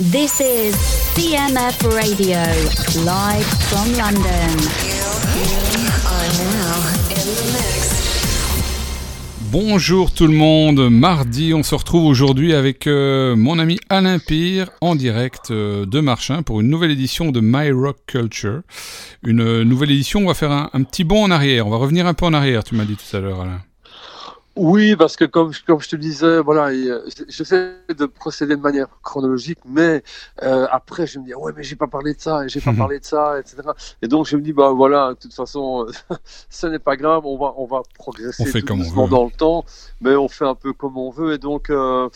This is CMF Radio, live from London. Bonjour tout le monde, mardi on se retrouve aujourd'hui avec euh, mon ami Alain Pire en direct euh, de Marchin pour une nouvelle édition de My Rock Culture. Une euh, nouvelle édition, on va faire un, un petit bond en arrière, on va revenir un peu en arrière, tu m'as dit tout à l'heure Alain. Oui, parce que comme, comme je te disais, voilà, euh, j'essaie de procéder de manière chronologique, mais euh, après je me dis ouais mais j'ai pas parlé de ça, et j'ai pas parlé de ça, etc. Et donc je me dis bah voilà, de toute façon, ce n'est pas grave, on va on va progresser On fait comme on veut. dans le temps, mais on fait un peu comme on veut, et donc. Euh,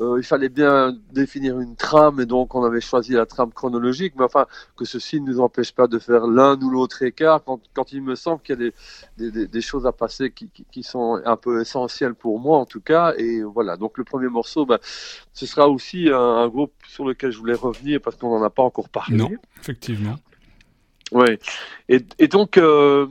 euh, il fallait bien définir une trame et donc on avait choisi la trame chronologique, mais enfin que ceci ne nous empêche pas de faire l'un ou l'autre écart quand, quand il me semble qu'il y a des, des, des- choses à passer qui, qui, qui sont un peu essentielles pour moi en tout cas. Et voilà, donc le premier morceau, ben, ce sera aussi un, un groupe sur lequel je voulais revenir parce qu'on n'en a pas encore parlé. Non, effectivement. Ouais. Et, et donc, euh,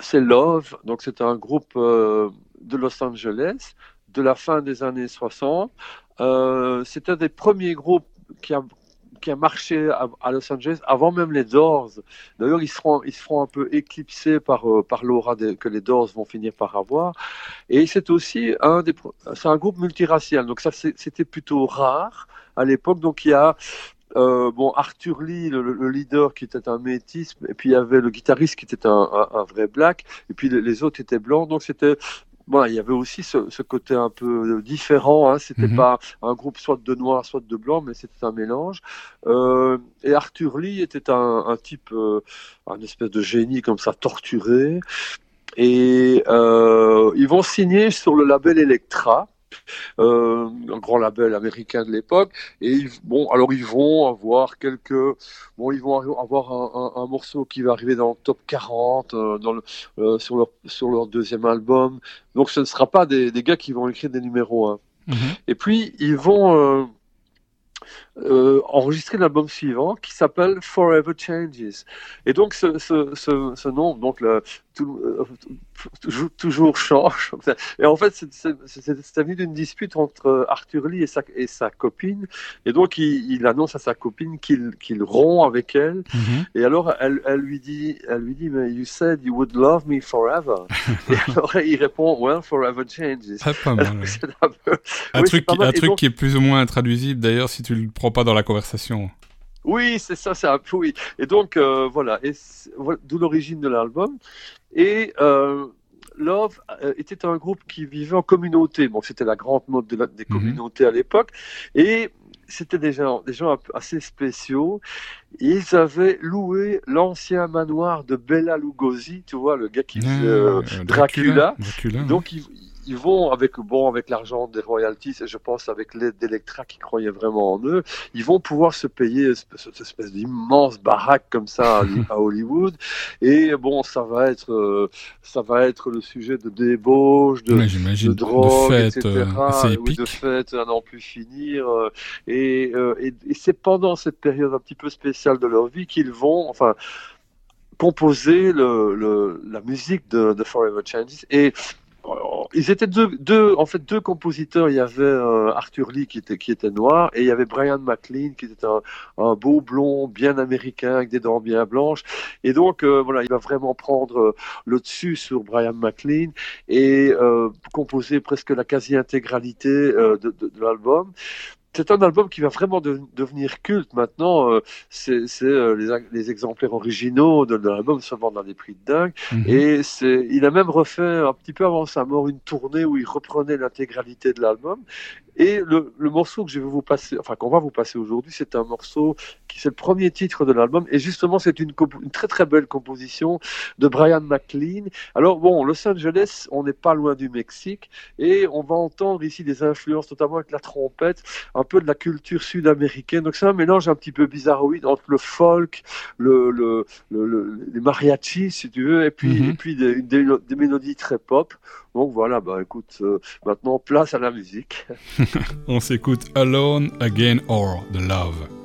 c'est Love. Donc, c'est un groupe euh, de Los Angeles de la fin des années 60. Euh, c'est un des premiers groupes qui a qui a marché à, Los Angeles avant même les Doors. D'ailleurs, ils seront ils un peu éclipsés par euh, par l'aura que les Doors vont finir par avoir. Et c'est aussi un des c'est un groupe multiracial. Donc ça c'était plutôt rare à l'époque. Donc il y a euh, bon, Arthur Lee, le, le leader, qui était un métis, et puis il y avait le guitariste qui était un vrai black, et puis les, les autres étaient blancs. Donc c'était, voilà, il y avait aussi ce, ce côté un peu différent. Hein. C'était Mhm. pas un groupe soit de noirs, soit de blancs, mais c'était un mélange. Euh, et Arthur Lee était un, un type, euh, un espèce de génie comme ça, torturé. Et euh, ils vont signer sur le label Electra. Euh, un grand label américain de l'époque. Et ils, bon alors ils vont avoir quelques bon ils vont avoir un, un- un morceau qui va arriver dans le top 40 euh, dans le, euh, sur leur sur leur deuxième album. Donc ce ne sera pas des, des gars qui vont écrire des numéros 1 Mhm. et puis ils vont euh, enregistrer l'album suivant qui s'appelle Forever Changes. Et donc ce, ce, ce, ce nom, donc le, tout, euh, toujours, toujours change. Et en fait, c'est- venu d'une dispute entre Arthur Lee et sa, et sa copine. Et donc il, il annonce à sa copine qu'il qu'il rompt avec elle. Mhm. Et alors elle, elle lui dit, elle lui dit, mais you said you would love me forever. et alors il répond, well, forever changes. Ah, pas mal. ouais. Un Un Oui, truc, c'est pas mal. un truc donc- qui est plus ou moins intraduisible d'ailleurs si tu le pas dans la conversation. Oui, c'est ça, c'est un peu oui. Et donc euh, voilà, et voilà, d'où l'origine de l'album. Et euh, Love euh, était un groupe qui vivait en communauté. Bon, c'était la grande mode de la- des Mhm. communautés à l'époque, et c'était des gens, des gens assez spéciaux. Ils avaient loué l'ancien manoir de Bela Lugosi, tu vois, le gars qui faisait euh, Dracula. Dracula, ouais. Donc ils, ils vont avec bon avec l'argent des royalties et je pense avec l'aide d'Electra qui croyait vraiment en eux, ils vont pouvoir se payer cette espèce d'immense baraque comme ça à, Hollywood et bon ça va être euh, ça va être le sujet de débauche de Ouais, de drogue, fêtes etc. euh, assez oui, de fêtes à n'en plus finir. euh, et euh, et, et c'est pendant cette période un petit peu spéciale de leur vie qu'ils vont, enfin, composer le, le- la musique de, de Forever Changes. Et ils étaient deux, deux, en fait, deux compositeurs. Il y avait euh, Arthur Lee qui était, qui était noir et il y avait Brian McLean qui était un, un beau blond bien américain avec des dents bien blanches. Et donc, euh, voilà, il va vraiment prendre euh, le dessus sur Brian McLean et euh, composer presque la quasi-intégralité euh, de, de- de l'album. C'est un album qui va vraiment de- devenir culte maintenant. euh, c'est euh, les, les exemplaires originaux de, de l'album se vendent à des prix de dingue. Mhm. Et c'est, il a même refait un petit peu avant sa mort une tournée où il reprenait l'intégralité de l'album. Et le, le morceau que je vais vous passer, enfin qu'on va vous passer aujourd'hui, c'est un morceau qui c'est le premier titre de l'album. Et justement, c'est une, une très très belle composition de Brian McLean. Alors bon, Los Angeles, on n'est pas loin du Mexique, et on va entendre ici des influences, notamment avec la trompette, un peu de la culture sud-américaine. Donc c'est un mélange un petit peu bizarroïde entre le folk, le, le, le- le- les mariachis, si tu veux, et puis, Mhm. et puis des, des, des mélodies très pop. Donc voilà, bah écoute, euh, maintenant place à la musique. On s'écoute Alone Again or The Love.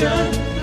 nation.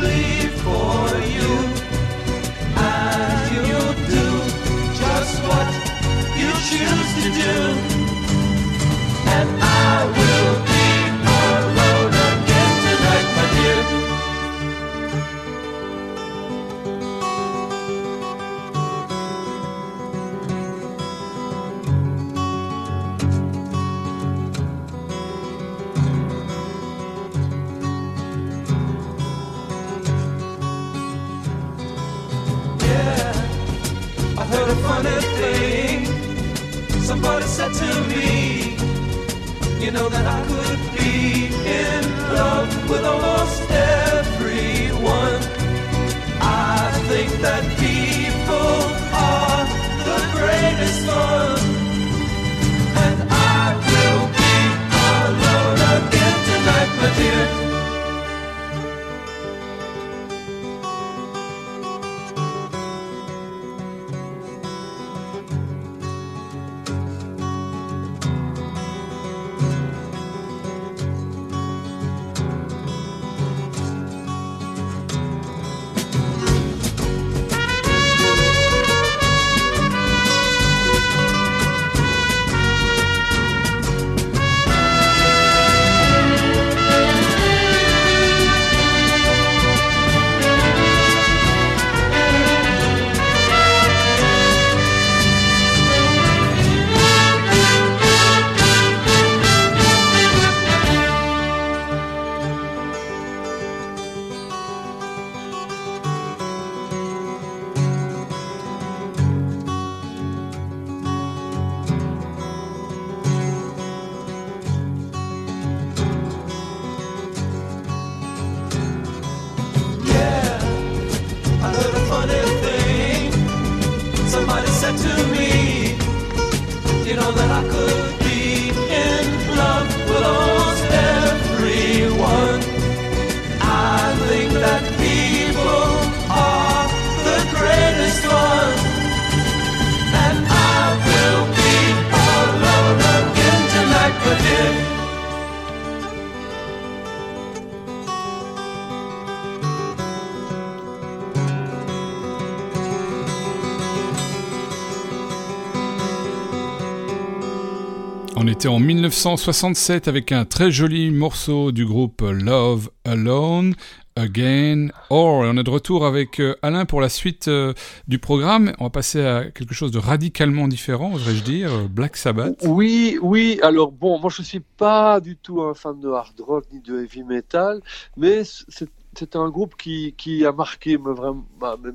On était en 1967 avec un très joli morceau du groupe Love Alone. Again, or, on est de retour avec euh, Alain pour la suite euh, du programme. On va passer à quelque chose de radicalement différent, oserais-je dire, euh, Black Sabbath. Oui, oui. Alors bon, moi je suis pas du tout un fan de hard rock ni de heavy metal, mais c'est c'est un groupe qui, qui a marqué me, vraiment,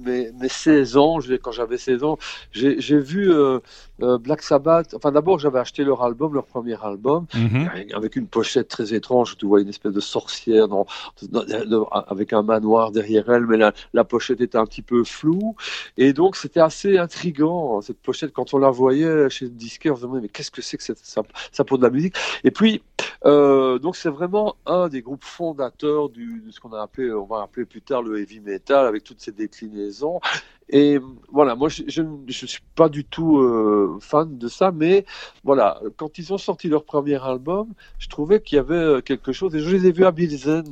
mes, mes 16 ans. Je, quand j'avais 16 ans, j'ai vu euh, euh, Black Sabbath. Enfin, d'abord, j'avais acheté leur album, leur premier album, Mhm. avec une pochette très étrange. Tu vois une espèce de sorcière dans, dans- dans- avec un manoir derrière elle, mais la, la pochette était un petit peu floue. Et donc, c'était assez intriguant, cette pochette. Quand on la voyait chez le disquaire, on se demandait, mais qu'est-ce que c'est que cette- ça, ça pour de la musique? Et puis, euh, donc, c'est vraiment un des groupes fondateurs du, de ce qu'on a appelé, on va appeler plus tard le heavy metal, avec toutes ses déclinaisons. Et voilà, moi, je je ne je suis pas du tout euh, fan de ça, mais voilà, quand ils ont sorti leur premier album, je trouvais qu'il y avait euh, quelque chose. Et je les ai vus à Bilzen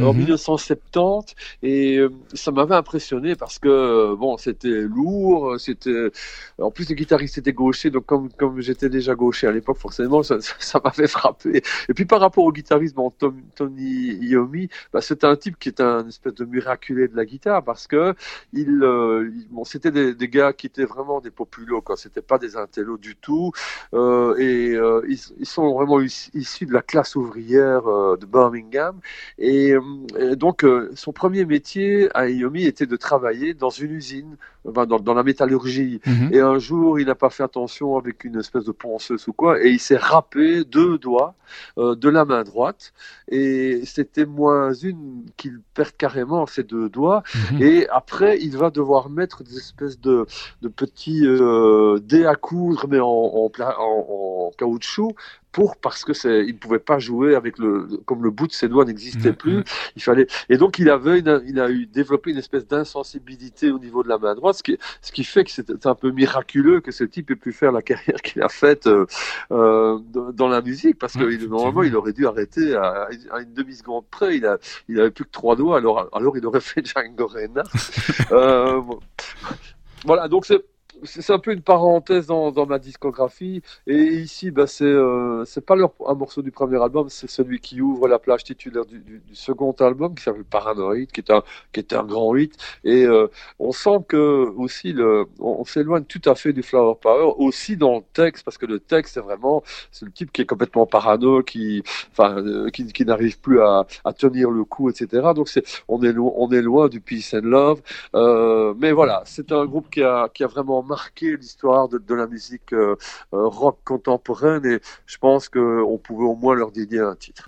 en Mhm. 1970, et euh, ça m'avait impressionné parce que euh, bon, c'était lourd, c'était. En plus, le guitariste était gaucher, donc comme comme j'étais déjà gaucher à l'époque, forcément, ça, ça, ça m'avait frappé. Et puis par rapport au guitariste, bon, Tom- Tony Iommi, bah, c'était un type qui était un espèce de miraculé de la guitare parce que il, euh, bon, c'était des, des gars qui étaient vraiment des populos, quoi. C'était pas des intellos du tout. Euh, et euh, ils, ils sont vraiment is- issus de la classe ouvrière euh, de Birmingham. Et, euh, donc, euh, son premier métier à Iommi était de travailler dans une usine, enfin, dans, dans la métallurgie. Mhm. Et un jour, il n'a pas fait attention avec une espèce de ponceuse ou quoi, et il s'est râpé deux doigts euh, de la main droite. Et c'était moins une qu'il perd carrément ses deux doigts. Mhm. Et après, il va devoir mettre des espèces de, de petits euh, dés à coudre, mais en, en, en caoutchouc, pour parce que c'est, il ne pouvait pas jouer avec le, comme le bout de ses doigts n'existait Mhm, plus. mhm. Il fallait, et donc il avait, une- il a eu développé une espèce d'insensibilité au niveau de la main droite, ce qui, ce qui fait que c'est un peu miraculeux que ce type ait pu faire la carrière qu'il a faite euh, euh, dans la musique, parce que il- normalement il aurait dû arrêter à, à une demi seconde près. Il a, il avait plus que trois doigts, alors, alors il aurait fait Django Reinhardt. euh. Voilà, donc c'est c'est un peu une parenthèse dans, dans ma discographie. Et ici, bah, c'est euh, pas leur, un morceau du premier album, c'est celui qui ouvre la plage titulaire du, du, du second album, qui s'appelle Paranoid, qui est un, qui est un grand hit. Et euh, on sent que aussi, le, on, on s'éloigne tout à fait du Flower Power, aussi dans le texte, parce que le texte, c'est vraiment, c'est le type qui est complètement parano, qui, enfin, euh, qui, qui n'arrive plus à, à tenir le coup, etc. Donc c'est, on est loin, on est loin du peace and love. Euh, mais voilà, c'est un groupe qui a, qui a vraiment l'histoire de, de la musique euh, euh, rock contemporaine et je pense qu'on pouvait au moins leur dédier un titre.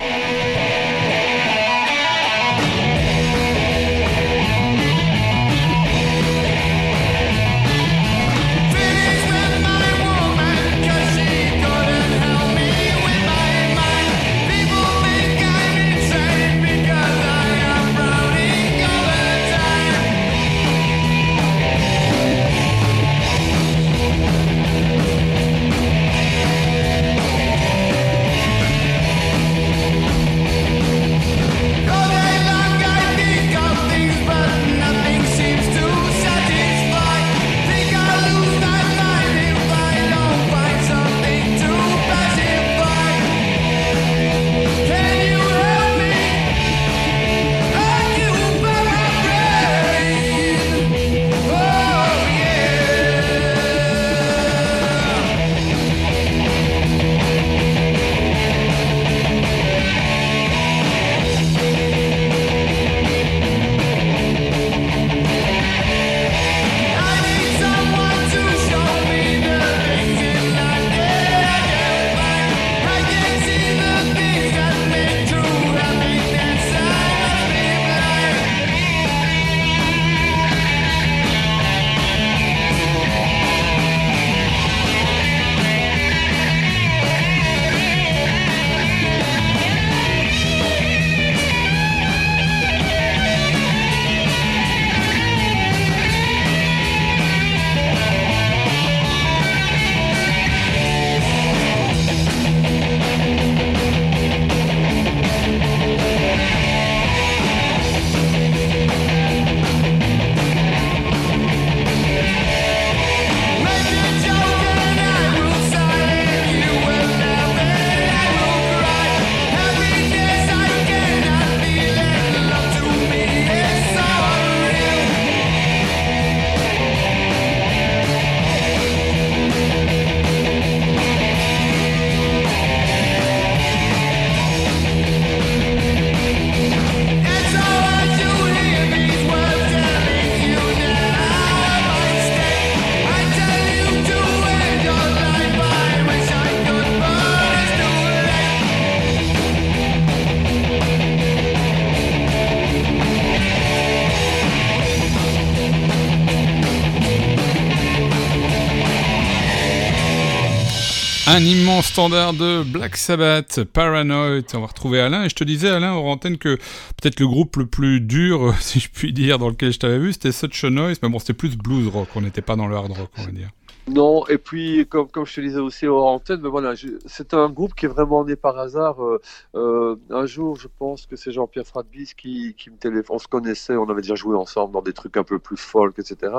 Un immense standard de Black Sabbath, Paranoid. On va retrouver Alain. Et je te disais, Alain, hors antenne, que peut-être le groupe le plus dur, si je puis dire, dans lequel je t'avais vu, c'était Such a Noise. Mais bon, c'était plus blues rock. On n'était pas dans le hard rock, on va dire. Non, et puis comme, comme je te disais aussi hors antenne, mais voilà, c'est un groupe qui est vraiment né par hasard. Euh, euh, un jour, je pense que c'est Jean-Pierre Fradbis qui, qui me téléphone. On se connaissait, on avait déjà joué ensemble dans des trucs un peu plus folk, etc.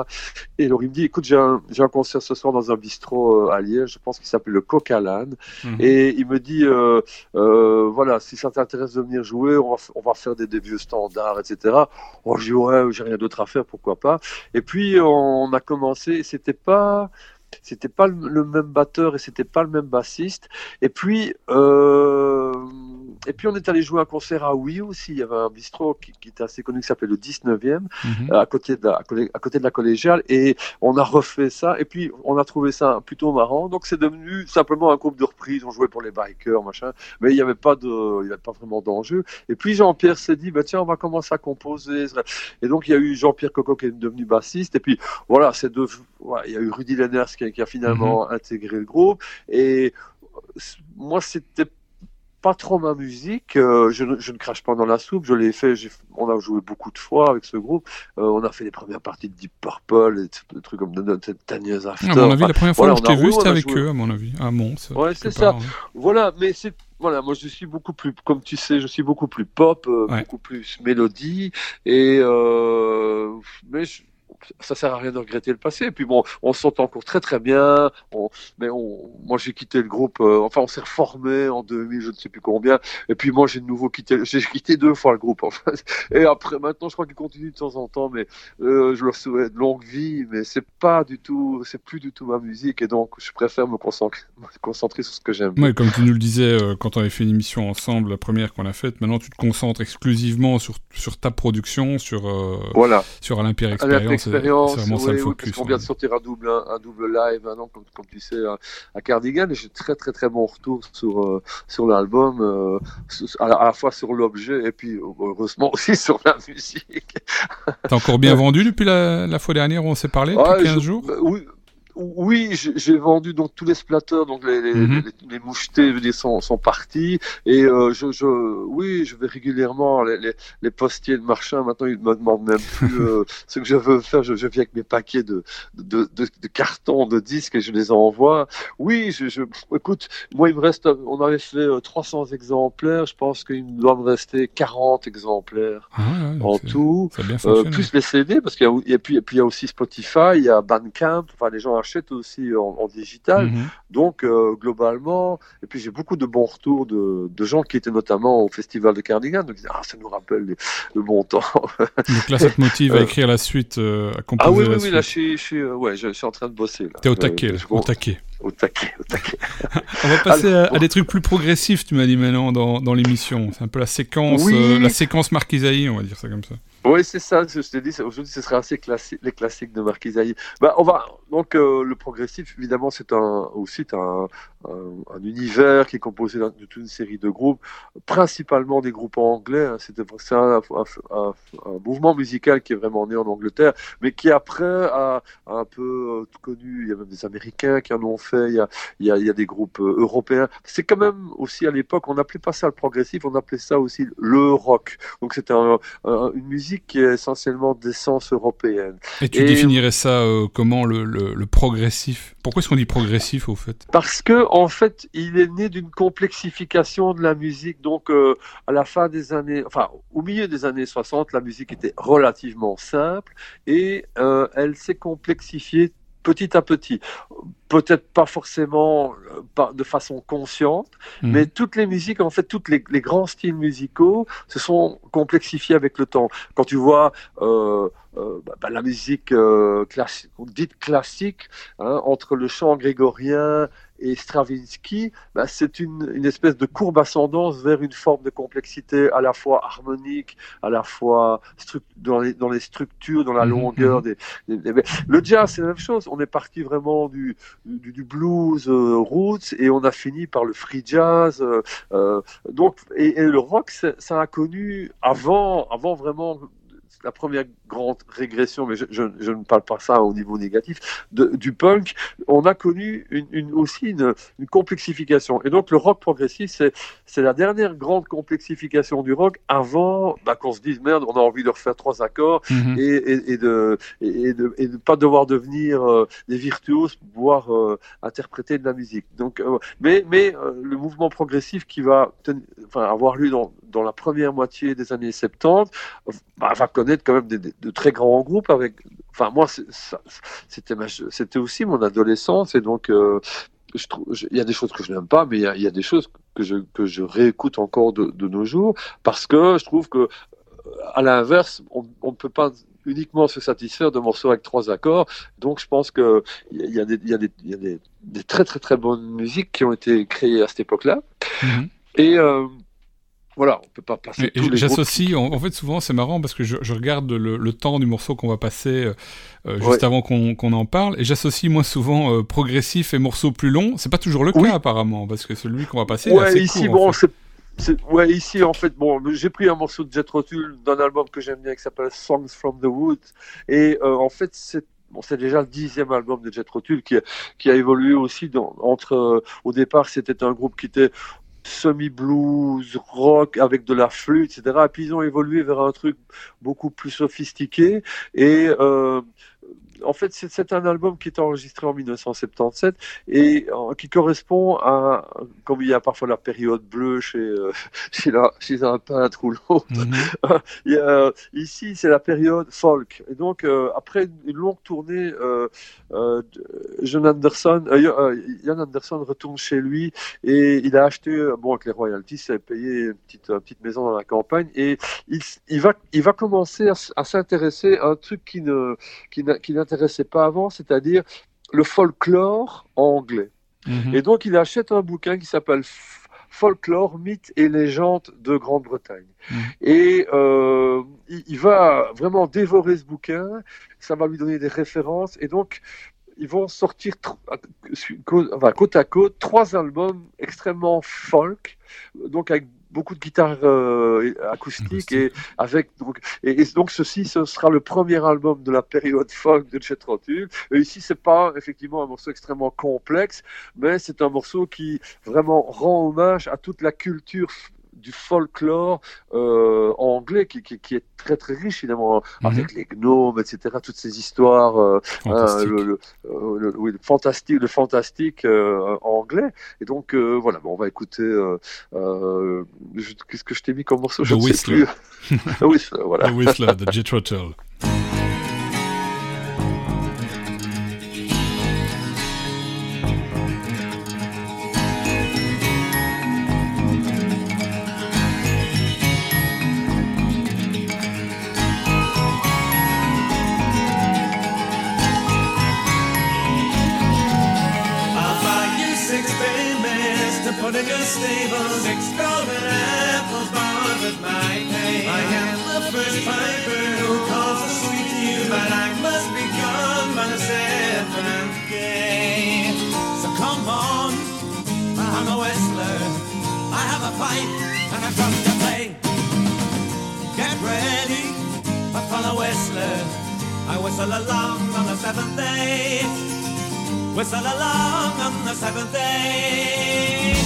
Et alors il me dit, écoute, j'ai un, j'ai un concert ce soir dans un bistrot euh, à Liège, je pense qu'il s'appelle le Coq à l'âne. Mhm. Et il me dit, euh, euh, voilà, si ça t'intéresse de venir jouer, on va, on va faire des, des vieux standards, etc. Oh, je dis, ouais, j'ai rien d'autre à faire, pourquoi pas. Et puis, on a commencé, et c'était pas, c'était pas le, même batteur et c'était pas le même bassiste. Et puis, euh, et puis on est allé jouer un concert à Wii aussi. Il y avait un bistrot qui, qui était assez connu qui s'appelait le 19e Mhm. à côté de la, à côté- de la collégiale. Et on a refait ça. Et puis on a trouvé ça plutôt marrant. Donc c'est devenu simplement un groupe de reprise. On jouait pour les bikers machin. Mais il n'y avait pas de il y avait pas vraiment d'enjeu. Et puis Jean-Pierre s'est dit bah tiens on va commencer à composer. Et donc il y a eu Jean-Pierre Coco qui est devenu bassiste. Et puis voilà c'est de voilà, il y a eu Rudy Lenners qui, a- qui a finalement intégré le groupe. Et c- moi, c'était pas trop ma musique. Euh, je, ne- je ne crache pas dans la soupe. Je l'ai fait. On a joué beaucoup de fois avec ce groupe. Euh, on a fait les premières parties de Deep Purple et des trucs comme Tanyas After. À mon avis, la première fois que je t'ai vu, c'était avec eux, à mon avis. À Mons. Ouais, c'est ça. hein. Voilà, mais c'est voilà, moi je suis beaucoup plus, comme tu sais, je suis beaucoup plus pop, euh, beaucoup plus mélodie, et mais je- ça sert à rien de regretter le passé. Et puis bon, on s'entend encore très très bien. On, mais on, moi j'ai quitté le groupe. euh, enfin, on s'est reformé en 2000, je ne sais plus combien. Et puis moi j'ai de nouveau quitté. J'ai quitté deux fois le groupe en fait. Et après, maintenant, je crois qu'il continue de temps en temps. Mais euh, je leur souhaite longue vie. Mais c'est pas du tout, c'est plus du tout ma musique. Et donc, je préfère me concentrer, me concentrer sur ce que j'aime. Ouais, comme tu nous le disais euh, quand on avait fait une émission ensemble, la première qu'on a faite, maintenant tu te concentres exclusivement sur, sur ta production, sur, euh, Voilà. sur À Experience. Expérience, C'est oui, le focus. parce qu'on vient de sortir un double, un, un double live, donc, comme, comme tu sais, à, Cardigan, et j'ai très très très bon retour sur, euh, sur l'album, euh, à, la, à la fois sur l'objet et puis heureusement aussi sur la musique. T'as encore bien vendu depuis la, la fois dernière où on s'est parlé, Ouais, depuis 15 je- jours? bah, Oui. Oui, j'ai vendu donc tous les splatters, donc les, les, Mhm. les, les mouchetés je dire, sont, sont partis. Et euh, je, je, oui, je vais régulièrement les, les, les postiers de marchand. Maintenant, ils me demandent même plus euh, ce que je veux faire. Je, je viens avec mes paquets de, de, de, de cartons, de disques et je les envoie. Oui, je, je, écoute, moi, il me reste, on avait fait euh, 300 exemplaires. Je pense qu'il me doit me rester 40 exemplaires Ah ouais, en tout. Euh, plus les CD, parce qu'il y a, et puis, et puis il y a aussi Spotify, il y a Bandcamp, enfin les gens achètent aussi en, en digital. Mhm. Donc euh, globalement, et puis j'ai beaucoup de bons retours de, de gens qui étaient notamment au festival de Cardigan, donc disaient, ah ça nous rappelle les- le bon temps. Donc là, ça te motive à Euh, écrire la suite, euh, à composer ah oui la oui suite. là je suis, je suis, ouais je, je suis en train de bosser là. T'es au taquet, là, au taquet. au taquet, au taquet. On va passer à, à bon. des trucs plus progressifs, tu m'as dit maintenant, dans, dans l'émission. C'est un peu la séquence, Oui. euh, la séquence Marquisaï, on va dire ça comme ça. Oui, c'est ça, je dit, c'est- aujourd'hui ce sera assez classique, les classiques de Marquis. Bah, on va, donc euh, le progressif, évidemment, c'est un, aussi un, un, un univers qui est composé de toute une série de groupes, principalement des groupes anglais. hein. C'était c'est un, un, un- un mouvement musical qui est vraiment né en Angleterre, mais qui après a, a un peu euh, connu, il y a même des Américains qui en ont fait, il y a, il y a, il y a des groupes euh, européens. C'est quand même aussi à l'époque, on n'appelait pas ça le progressif, on appelait ça aussi le rock. Donc c'était un- un- une musique qui est essentiellement d'essence européenne. Et tu Et- définirais ça euh, comment, le, le, le progressif? Pourquoi est-ce qu'on dit progressif, au fait? Parce que en fait, il est né d'une complexification de la musique. Donc, euh, à la fin des années, enfin, au milieu des années 60, la musique était relativement simple et euh, elle s'est complexifiée petit à petit. Peut-être pas forcément euh, de façon consciente, Mhm. mais toutes les musiques, en fait, tous les, les grands styles musicaux se sont complexifiés avec le temps. Quand tu vois euh, euh, bah, bah, la musique euh, classique, dite classique, hein, entre le chant grégorien et Stravinsky, bah, c'est une, une espèce de courbe ascendance vers une forme de complexité à la fois harmonique, à la fois dans, les, dans les structures, dans la Mhm, longueur. Des, des- des- Le jazz, c'est la même chose. On est parti vraiment du, du, du blues euh, roots et on a fini par le free jazz. euh, euh, donc, et, et le rock, ça a connu avant, avant vraiment la première grande régression, mais je, je, je ne parle pas ça au niveau négatif, de, du punk, on a connu une, une, aussi une, une complexification. Et donc le rock progressif, c'est, la dernière grande complexification du rock avant bah, qu'on se dise merde, on a envie de refaire trois accords Mhm. et, et, et de et, de et de pas devoir devenir euh, des virtuoses pour pouvoir euh, interpréter de la musique. Donc, euh, mais mais euh, le mouvement progressif qui va ten- enfin avoir lieu dans dans la première moitié des années 70 euh, bah, va connaître quand même des, de très grands groupes avec. Enfin moi c'était c'était aussi mon adolescence et donc. euh, je trouve, je- il y a des choses que je n'aime pas, mais il y a, il y a des choses que je, que je réécoute encore de, de nos jours parce que je trouve que à l'inverse, on ne peut pas uniquement se satisfaire de morceaux avec trois accords. Donc, je pense que il y a, des, y a, des, y a des, des très très très bonnes musiques qui ont été créées à cette époque-là. Mhm. Et euh, voilà, on peut pas passer. J'associe, en, en fait, souvent, c'est marrant parce que je, je regarde le, le temps du morceau qu'on va passer euh, euh, juste Ouais. avant qu'on en parle, et j'associe moi souvent euh, progressif et morceau plus long. C'est pas toujours le cas apparemment, parce que celui qu'on va passer, il est Ouais, assez ici, court, bon, en fait. c'est. Ouais, ici, en fait, bon, j'ai pris un morceau de Jet Tull d'un album que j'aime bien qui s'appelle Songs from the Woods. Et euh, en fait, c'est bon, c'est déjà le dixième album de Jet Tull qui, a- qui a évolué aussi dans, entre, euh, au départ, c'était un groupe qui était semi-blues, rock, avec de la flûte, etc. Et puis ils ont évolué vers un truc beaucoup plus sophistiqué. Et euh, en fait, c'est un album qui est enregistré en 1977 et euh, qui correspond à, comme il y a parfois la période bleue chez, euh, chez, la- chez un peintre ou l'autre, a- ici, c'est la période folk. Et donc, euh, après une longue tournée, John Anderson, Ian Anderson retourne chez lui et il a acheté, bon, avec les royalties, il a payé une petite, une petite maison dans la campagne et il, il va, il va commencer à, à s'intéresser à un truc qui ne, qui n'a- qui n'intéressait pas avant, c'est-à-dire le folklore anglais. Mhm. Et donc, il achète un bouquin qui s'appelle Folklore, mythes et légendes de Grande-Bretagne. Mhm. Et euh, il, il va vraiment dévorer ce bouquin, ça va lui donner des références, et donc ils vont sortir enfin, côte à côte trois albums extrêmement folk, donc avec beaucoup de guitares euh, acoustiques Acoustique. et avec donc et, et donc ceci ce sera le premier album de la période folk de Jet Tull. Et ici c'est pas effectivement un morceau extrêmement complexe, mais c'est un morceau qui vraiment rend hommage à toute la culture du folklore euh, anglais qui, qui, qui est très très riche finalement Mhm. avec les gnomes etc toutes ces histoires euh, Fantastique. euh, le, le- le- oui, le fantastique, le fantastique euh, anglais. Et donc voilà, bon, on va écouter. je- Qu'est-ce que je t'ai mis comme morceau? Je The sais Whistler. plus. The Whistler, voilà. The Whistler de. Whistle along on the seventh day. Whistle along on the seventh day.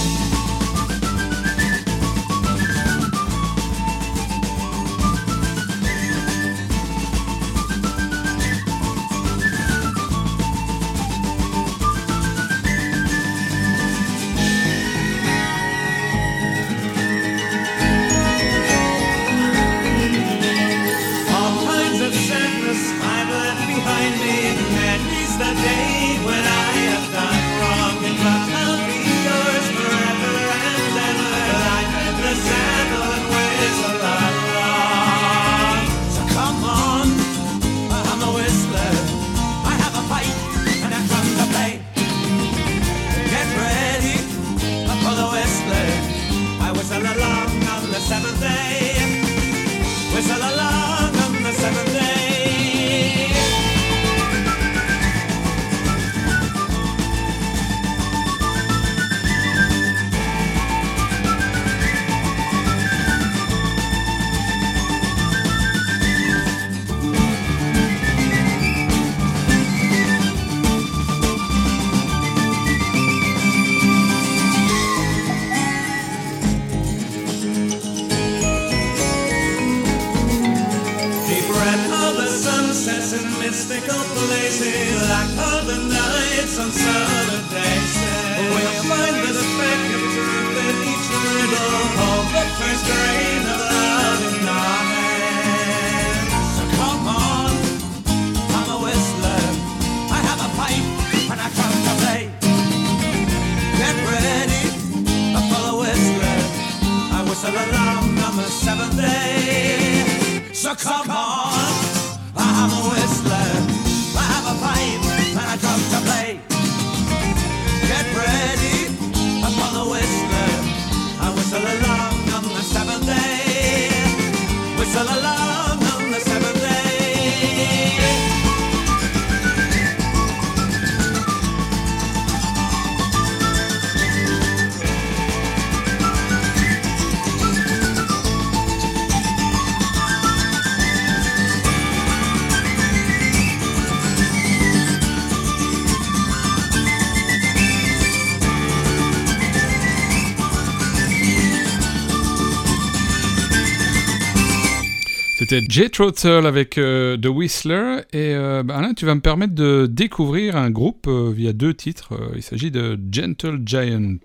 C'était Jay Trottle avec euh, The Whistler. Et euh, bah, Alain, tu vas me permettre de découvrir un groupe euh, via deux titres. Il s'agit de Gentle Giant.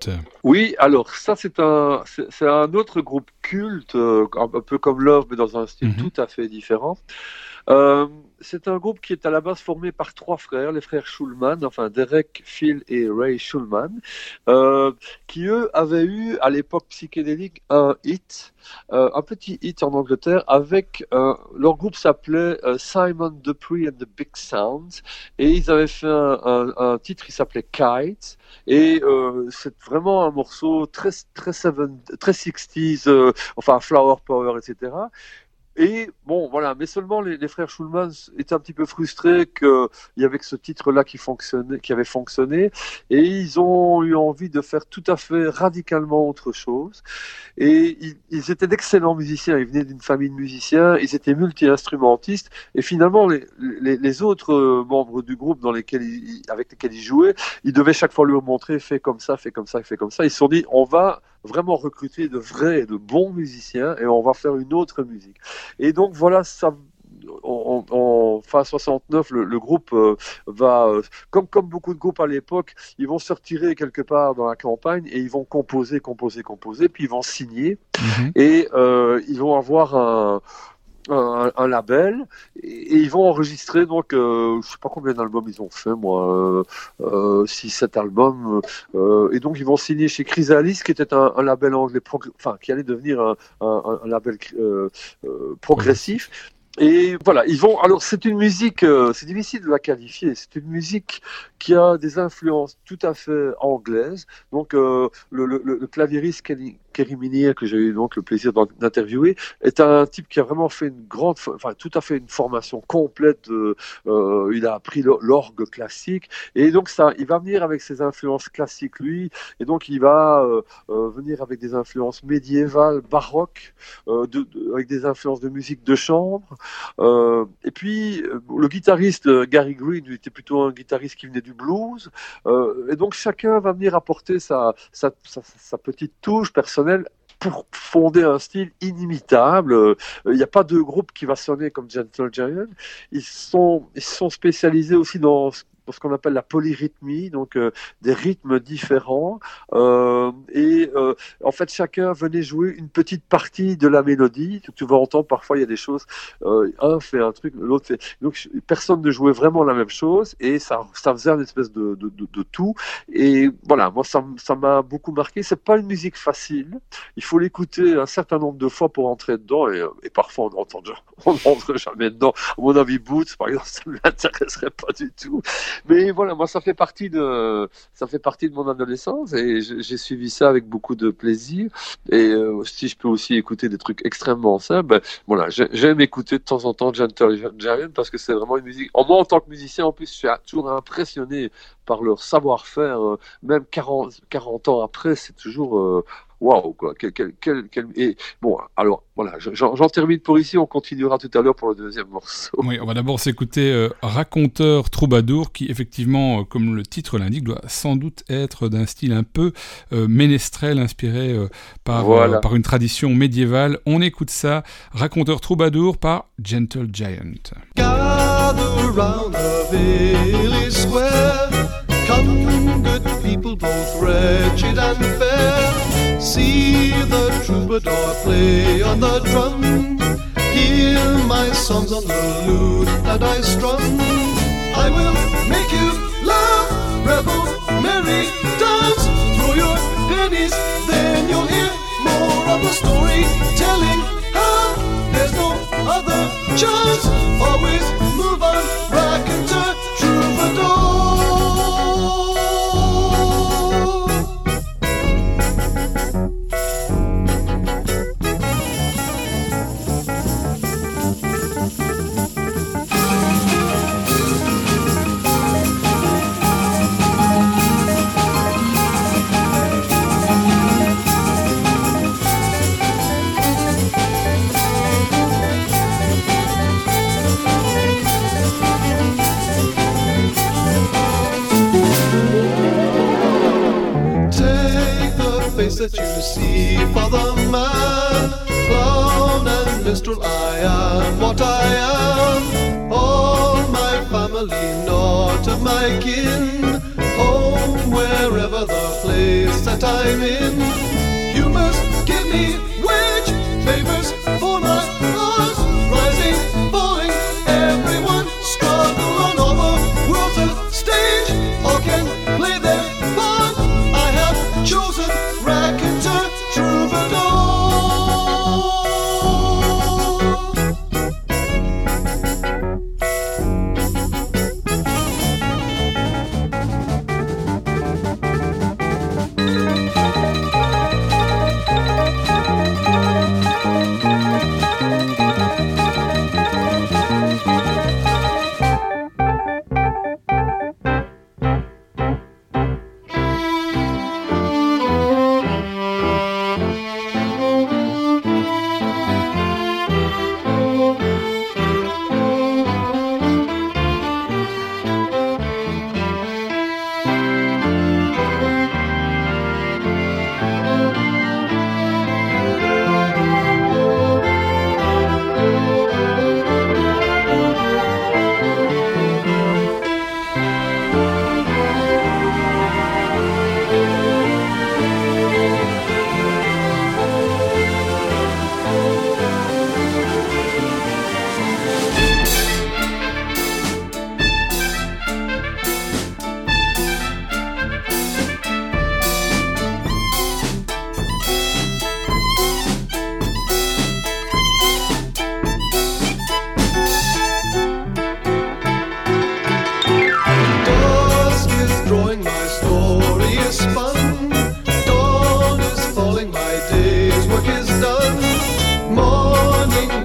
Oui, alors ça c'est un c'est un autre groupe culte, un peu comme Love, mais dans un style Mhm. tout à fait différent. C'est un groupe qui est à la base formé par trois frères, les frères Schulman, enfin Derek, Phil et Ray Schulman, qui eux avaient eu à l'époque psychédélique un hit, euh, un petit hit en Angleterre avec euh, leur groupe s'appelait euh, Simon Dupree and the Big Sounds et ils avaient fait un, un- un titre qui s'appelait Kite et euh, c'est vraiment un morceau très très seven, très 60s, euh, enfin Flower Power, etc. Et bon, voilà, mais seulement les, frères Schulman étaient un petit peu frustrés qu'il y avait que ce titre-là qui fonctionnait, qui avait fonctionné, et ils ont eu envie de faire tout à fait radicalement autre chose. Et ils, étaient d'excellents musiciens, ils venaient d'une famille de musiciens, ils étaient multi-instrumentistes, et finalement les, autres membres du groupe dans lesquels ils, avec lesquels ils jouaient, ils devaient chaque fois leur montrer, fais comme ça, fais comme ça, fais comme ça. Ils se sont dit, on va vraiment recruter de vrais et de bons musiciens, et on va faire une autre musique. Et donc voilà, ça, en, fin 69, le, le groupe euh, va, euh, comme, comme beaucoup de groupes à l'époque, ils vont se retirer quelque part dans la campagne et ils vont composer, composer, composer, puis ils vont signer Mhm. et euh, ils vont avoir un, un, un label et, ils vont enregistrer donc euh, je sais pas combien d'albums ils ont fait moi euh, 6 7 albums euh, et donc ils vont signer chez Chrysalis qui était un, un label anglais enfin qui allait devenir un, un, label euh, euh, progressif et voilà, ils vont. Alors, c'est une musique, euh, c'est difficile de la qualifier. C'est une musique qui a des influences tout à fait anglaises. Donc, euh, le, le, le claviériste Kenny- Kerry Minier, que j'ai eu donc le plaisir d'interviewer, est un type qui a vraiment fait une grande, enfin, tout à fait une formation complète. euh, il a appris l'or- l'orgue classique, et donc ça, il va venir avec ses influences classiques lui, et donc il va euh, euh, venir avec des influences médiévales, baroques, avec des influences de musique de chambre. Et puis, le guitariste Gary Green lui, était plutôt un guitariste qui venait du blues. Et donc, chacun va venir apporter sa, sa petite touche personnelle pour fonder un style inimitable. Euh, Il n'y a pas de groupe qui va sonner comme Gentle Giant. Ils sont, ils sont spécialisés aussi dans dans ce qu'on appelle la polyrythmie, donc euh, des rythmes différents. Euh, et euh, en fait, chacun venait jouer une petite partie de la mélodie. Tu vas entendre parfois il y a des choses euh, un fait un truc, l'autre fait. Donc personne ne jouait vraiment la même chose et ça, ça faisait une espèce de, de, de, de tout. Et voilà, moi ça ça m'a beaucoup marqué. C'est pas une musique facile. Il faut l'écouter un certain nombre de fois pour entrer dedans et, euh, et parfois on n'entend on n'entre jamais dedans. Mon avis, Boots par exemple, ça ne m'intéresserait pas du tout. Mais voilà, moi ça fait partie de ça fait partie de mon adolescence et j'ai suivi ça avec beaucoup de plaisir. Et euh, si je peux aussi écouter des trucs extrêmement simples, ben, voilà, j'ai- j'aime écouter de temps en temps Gentle Giant parce que c'est vraiment une musique. En moi, en tant que musicien, en plus, je suis toujours impressionné par leur savoir-faire, euh, même 40, 40 ans après, c'est toujours euh, waouh, quoi. Quel, quel, quel, quel- Et bon, alors voilà, je- j'en j'en termine pour ici. On continuera tout à l'heure pour le deuxième morceau. Oui, on va d'abord s'écouter euh, Raconteur Troubadour, qui effectivement, euh, comme le titre l'indique, doit sans doute être d'un style un peu euh, ménestrel, inspiré euh, par, Voilà. euh, par une tradition médiévale. On écoute ça, Raconteur Troubadour par Gentle Giant. Gather round the village square. Come, good people, both wretched and fair. See the troubadour play on the drum. Hear my songs on the lute that I strum. I will make you laugh, revel, merry, dance. Throw your pennies, then you'll hear more of the story telling how there's no other chance. Always move on,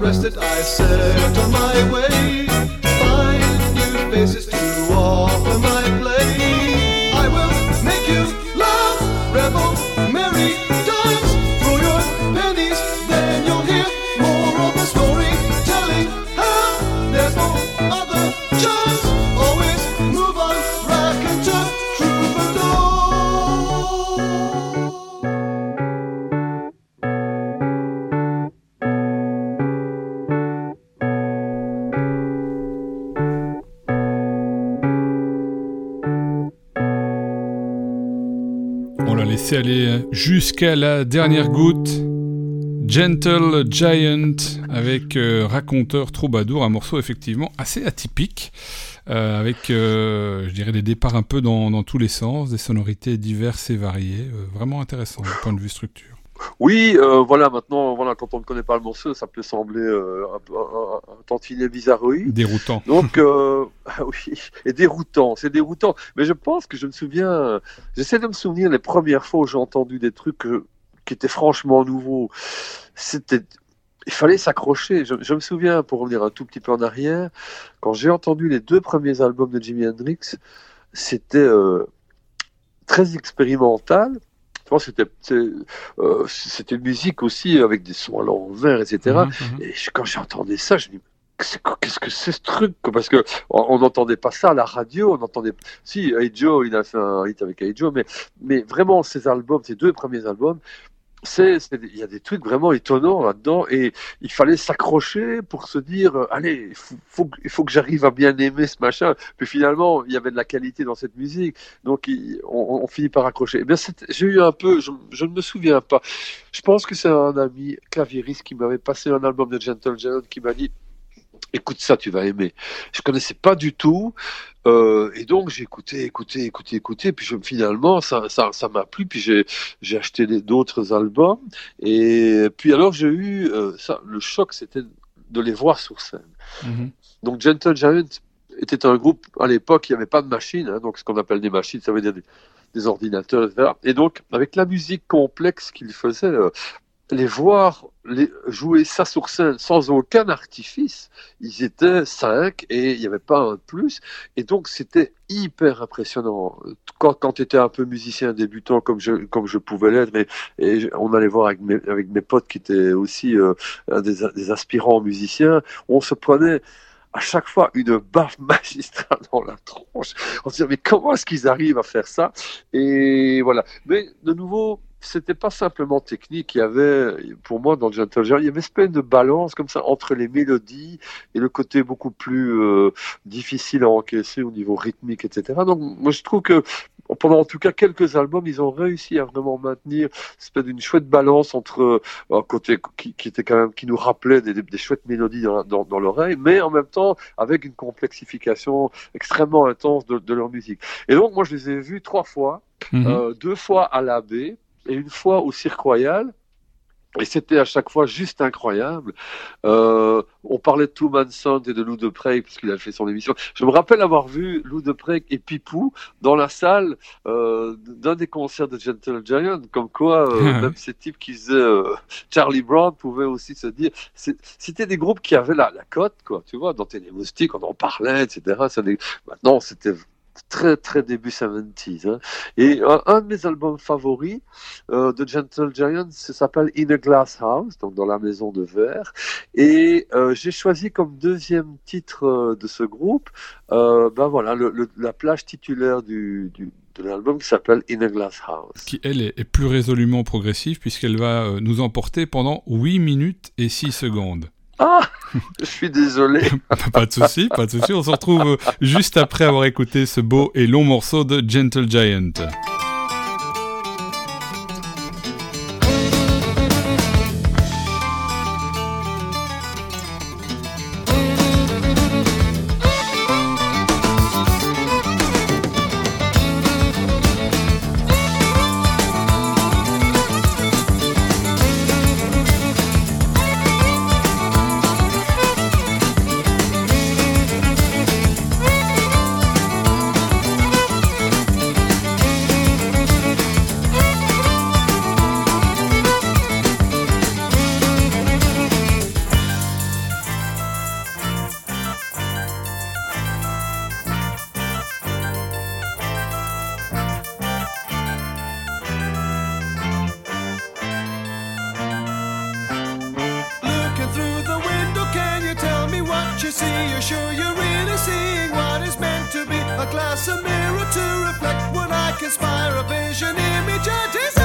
rested, I set on my way. Find new faces to offer my aller jusqu'à la dernière goutte. Gentle Giant avec euh, Raconteur Troubadour, un morceau effectivement assez atypique, euh, avec, euh, je dirais, des départs un peu dans, dans tous les sens, des sonorités diverses et variées, euh, vraiment intéressant du point de vue structure. Oui, euh, voilà, maintenant, voilà, quand on ne connaît pas le morceau, ça peut sembler euh, un, un, un, tantinet bizarroïde. Déroutant. Donc, euh, oui, et déroutant, c'est déroutant. Mais je pense que je me souviens, j'essaie de me souvenir les premières fois où j'ai entendu des trucs que- qui étaient franchement nouveaux. C'était, il fallait s'accrocher. Je, je me souviens, pour revenir un tout petit peu en arrière, quand j'ai entendu les deux premiers albums de Jimi Hendrix, c'était euh, très expérimental. C'était, euh, c'était une musique aussi avec des sons à l'envers, etc. Mhm, mhm. Et je- quand j'entendais ça, je me dis, qu'est-ce que c'est ce truc Parce que on on n'entendait pas ça à la radio, on entendait. Si, Hey Joe, il a fait un hit avec Hey Joe, mais, mais vraiment, ces albums, ces deux premiers albums, c'est, il y a des trucs vraiment étonnants là-dedans et il fallait s'accrocher pour se dire, euh, allez, il faut, faut faut que j'arrive à bien aimer ce machin. Puis finalement, il y avait de la qualité dans cette musique, donc on, on finit par accrocher. Eh bien, j'ai eu un peu, je, je ne me souviens pas. Je pense que c'est un ami claviériste qui m'avait passé un album de Gentle Giant qui m'a dit écoute ça, tu vas aimer. Je connaissais pas du tout, euh, et donc j'ai écouté, écouté, écouté, écouté, puis je, finalement ça, ça, ça m'a plu, puis j'ai, j'ai acheté d'autres albums, et puis alors j'ai eu euh, ça, le choc, c'était de les voir sur scène. Mhm. Donc Gentle Giant était un groupe à l'époque, il n'y avait pas de machine, hein, donc ce qu'on appelle des machines, ça veut dire des, des ordinateurs, etc. Et donc avec la musique complexe qu'ils faisaient, euh, les voir les, jouer ça sur scène sans aucun artifice, ils étaient cinq et il n'y avait pas un de plus. Et donc c'était hyper impressionnant. Quand, quand tu étais un peu musicien débutant comme je, comme je pouvais l'être, et je- on allait voir avec mes, avec mes potes qui étaient aussi euh, des, des aspirants musiciens, on se prenait à chaque fois une baffe magistrale dans la tronche. On se disait, mais comment est-ce qu'ils arrivent à faire ça? Et voilà. Mais de nouveau, c'était pas simplement technique. Il y avait, pour moi, dans Gentle Giant, il y avait une espèce de balance comme ça entre les mélodies et le côté beaucoup plus euh, difficile à encaisser au niveau rythmique, etc. Donc, moi, je trouve que pendant en tout cas quelques albums, ils ont réussi à vraiment maintenir une espèce d'une chouette balance entre euh, un côté qui, qui était quand même qui nous rappelait des, des- des chouettes mélodies dans, dans l'oreille, mais en même temps avec une complexification extrêmement intense de, de leur musique. Et donc moi je les ai vus trois fois, Mhm. euh, deux fois à l'abbé et une fois au Cirque Royal. Et c'était à chaque fois juste incroyable. Euh, on parlait de Two Sound et de Lou de Prey parce qu'il a fait son émission. Je me rappelle avoir vu Lou de Prey et Pipou dans la salle euh, d'un des concerts de Gentle Giant, comme quoi euh, même ces types qui faisaient Charlie Brown pouvaient aussi se dire. C'était des groupes qui avaient la, la cote, quoi. Tu vois, dans Télémoustique, on en parlait, etc. Des- Maintenant, c'était très très début 70s. Hein. Et un, un de mes albums favoris euh, de Gentle Giant, s'appelle In a Glass House, donc dans la maison de verre. Et euh, j'ai choisi comme deuxième titre euh, de ce groupe, euh, ben voilà, la plage titulaire du, de l'album qui s'appelle In a Glass House. Qui, elle, est, est plus résolument progressive puisqu'elle va euh, nous emporter pendant 8 minutes et 6 secondes. Ah, je suis désolé. pas de souci, pas de souci. On se retrouve juste après avoir écouté ce beau et long morceau de Gentle Giant. A glass, a mirror to reflect what I conspire, a vision, image, a desire.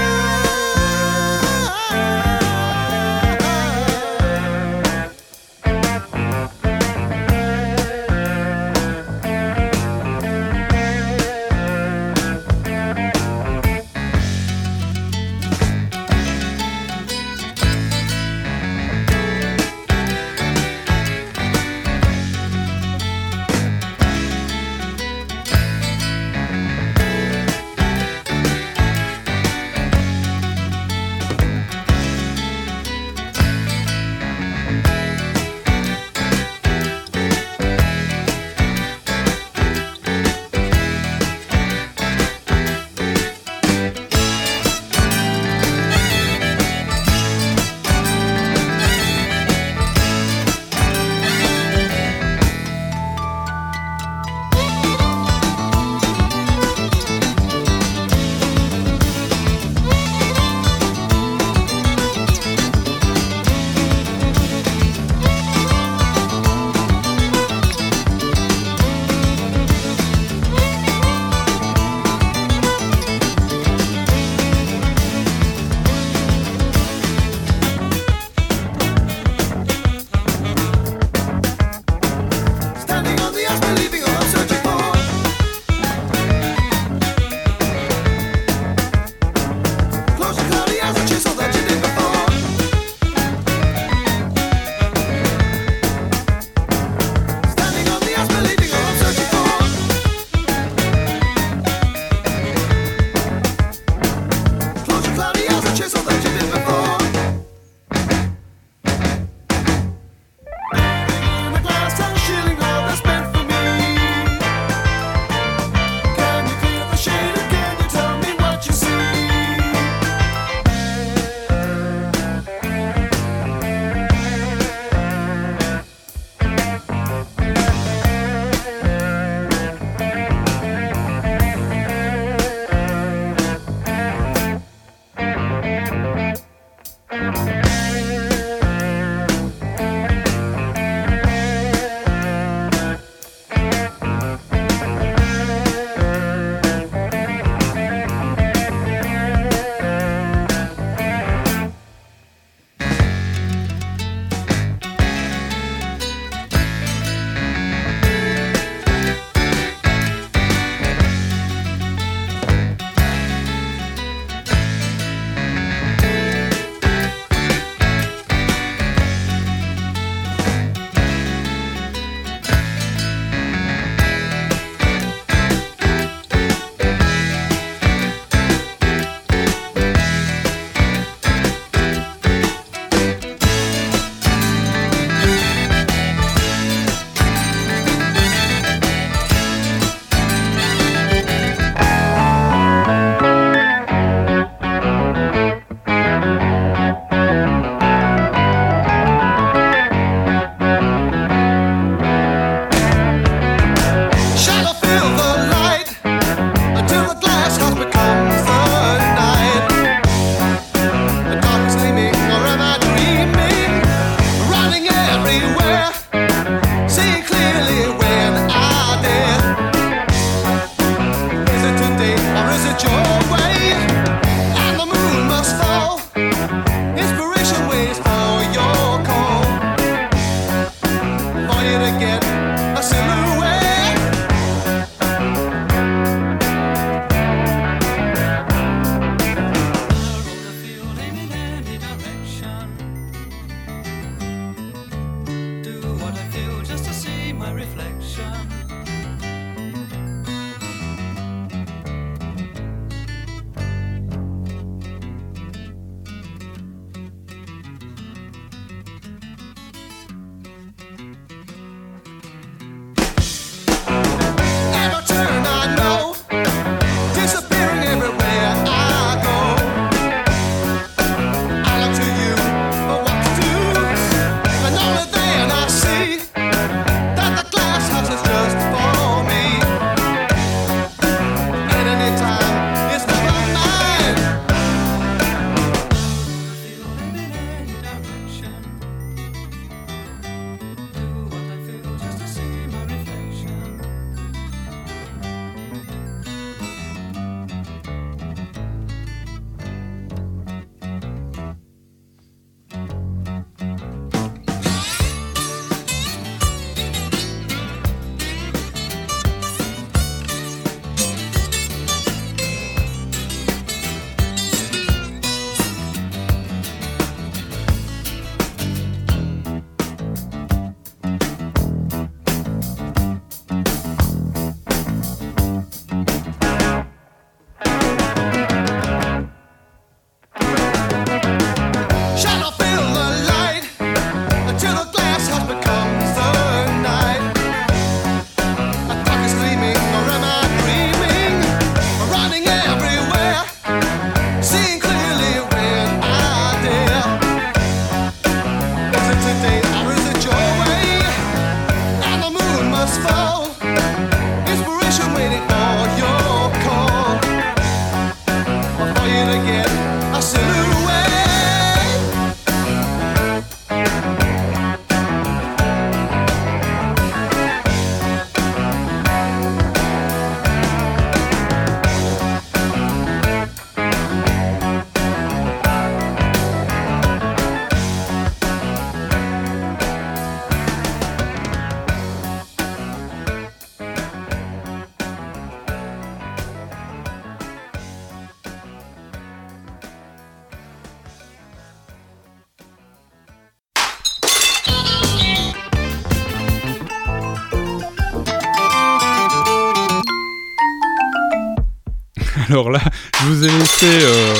Alors là, je vous ai laissé, euh,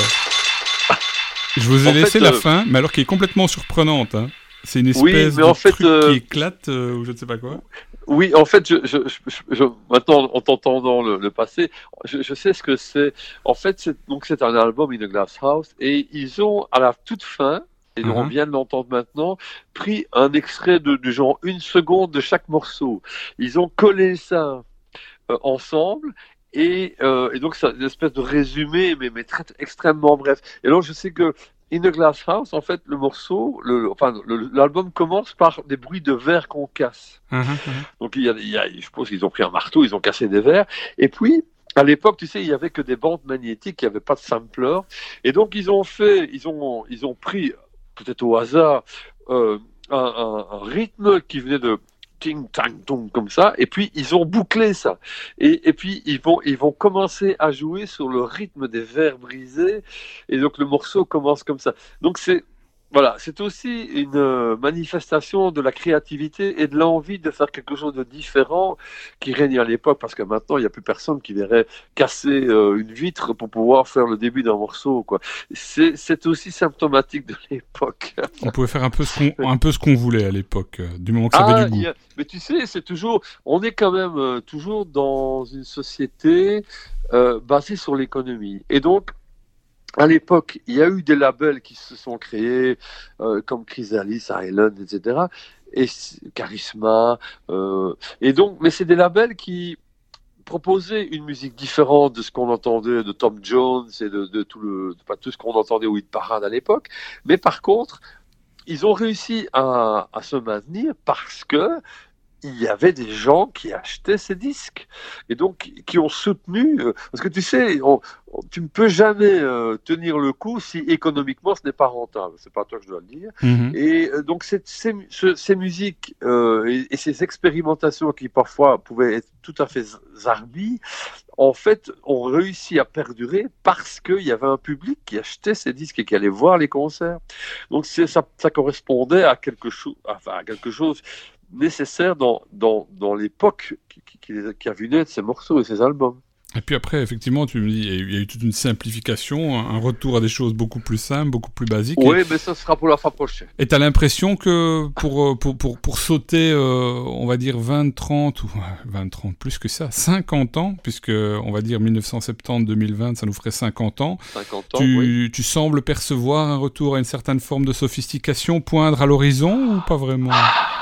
je vous ai En fait, laissé la euh, fin, mais alors qui est complètement surprenante. Hein. C'est une Oui, espèce mais de en fait, truc euh, qui éclate euh, ou je ne sais pas quoi. Oui, en fait, je, je, je- je- maintenant en t'entendant le, le passé, je, sais ce que c'est. En fait, c'est donc c'est un album In a Glass House et ils ont à la toute fin, et on Mhm. vient de l'entendre maintenant, pris un extrait de, genre une seconde de chaque morceau. Ils ont collé ça ensemble. Et, euh, et donc, c'est une espèce de résumé, mais, mais très, extrêmement bref. Et alors, je sais que In a Glass House, en fait, le morceau, le, enfin, l'album commence par des bruits de verre qu'on casse. Mhm, mhm. Donc il y a, il y a- je suppose qu'ils ont pris un marteau, ils ont cassé des verres. Et puis à l'époque, tu sais, il y avait que des bandes magnétiques, il n'y avait pas de sampler. Et donc ils ont fait, ils ont, ils ont pris peut-être au hasard euh, un, un- un rythme qui venait de ting tang tong comme ça. Et puis ils ont bouclé ça. Et, et puis ils vont, ils vont commencer à jouer sur le rythme des verres brisés. Et donc le morceau commence comme ça. Donc c'est voilà, c'est aussi une euh, manifestation de la créativité et de l'envie de faire quelque chose de différent qui règne à l'époque, parce que maintenant, il n'y a plus personne qui verrait casser euh, une vitre pour pouvoir faire le début d'un morceau. quoi. C'est c'est aussi symptomatique de l'époque. On pouvait faire un peu ce qu'on, un peu ce qu'on voulait à l'époque, euh, du moment que ça avait du il goût. a- mais tu sais, c'est toujours, on est quand même euh, toujours dans une société euh, basée sur l'économie. Et donc, à l'époque, il y a eu des labels qui se sont créés, euh, comme Chrysalis, Island, etc. Et Charisma. euh, et donc, mais c'est des labels qui proposaient une musique différente de ce qu'on entendait de Tom Jones et de, tout le, pas tout ce qu'on entendait au hit parade à l'époque. Mais par contre, ils ont réussi à se maintenir parce que il y avait des gens qui achetaient ces disques et donc qui ont soutenu euh, parce que tu sais on- on- tu ne peux jamais euh, tenir le coup si économiquement ce n'est pas rentable c'est pas toi que je dois le dire Mhm. et euh, donc cette- ces, mu- ce- ces musiques et, et ces expérimentations qui parfois pouvaient être tout à fait zarbies, en fait, ont réussi à perdurer parce qu'il y avait un public qui achetait ces disques et qui allait voir les concerts. Donc ça, ça correspondait à quelque chose, enfin à quelque chose nécessaire dans, dans, dans l'époque qui, qui, qui les a- vu naître ces morceaux et ces albums. Et puis après, effectivement, tu me dis, il y a eu- toute une simplification, un retour à des choses beaucoup plus simples, beaucoup plus basiques. Oui, mais ça sera pour la fois prochaine. Et t'as l'impression que pour, euh, pour, pour, pour sauter, euh, on va dire 20, 30, ou ouais, 20, 30, plus que ça, 50 ans, puisque on va dire 1970-2020, ça nous ferait 50 ans, 50 ans, tu, oui. tu sembles percevoir un retour à une certaine forme de sophistication poindre à l'horizon ou pas vraiment? Ah,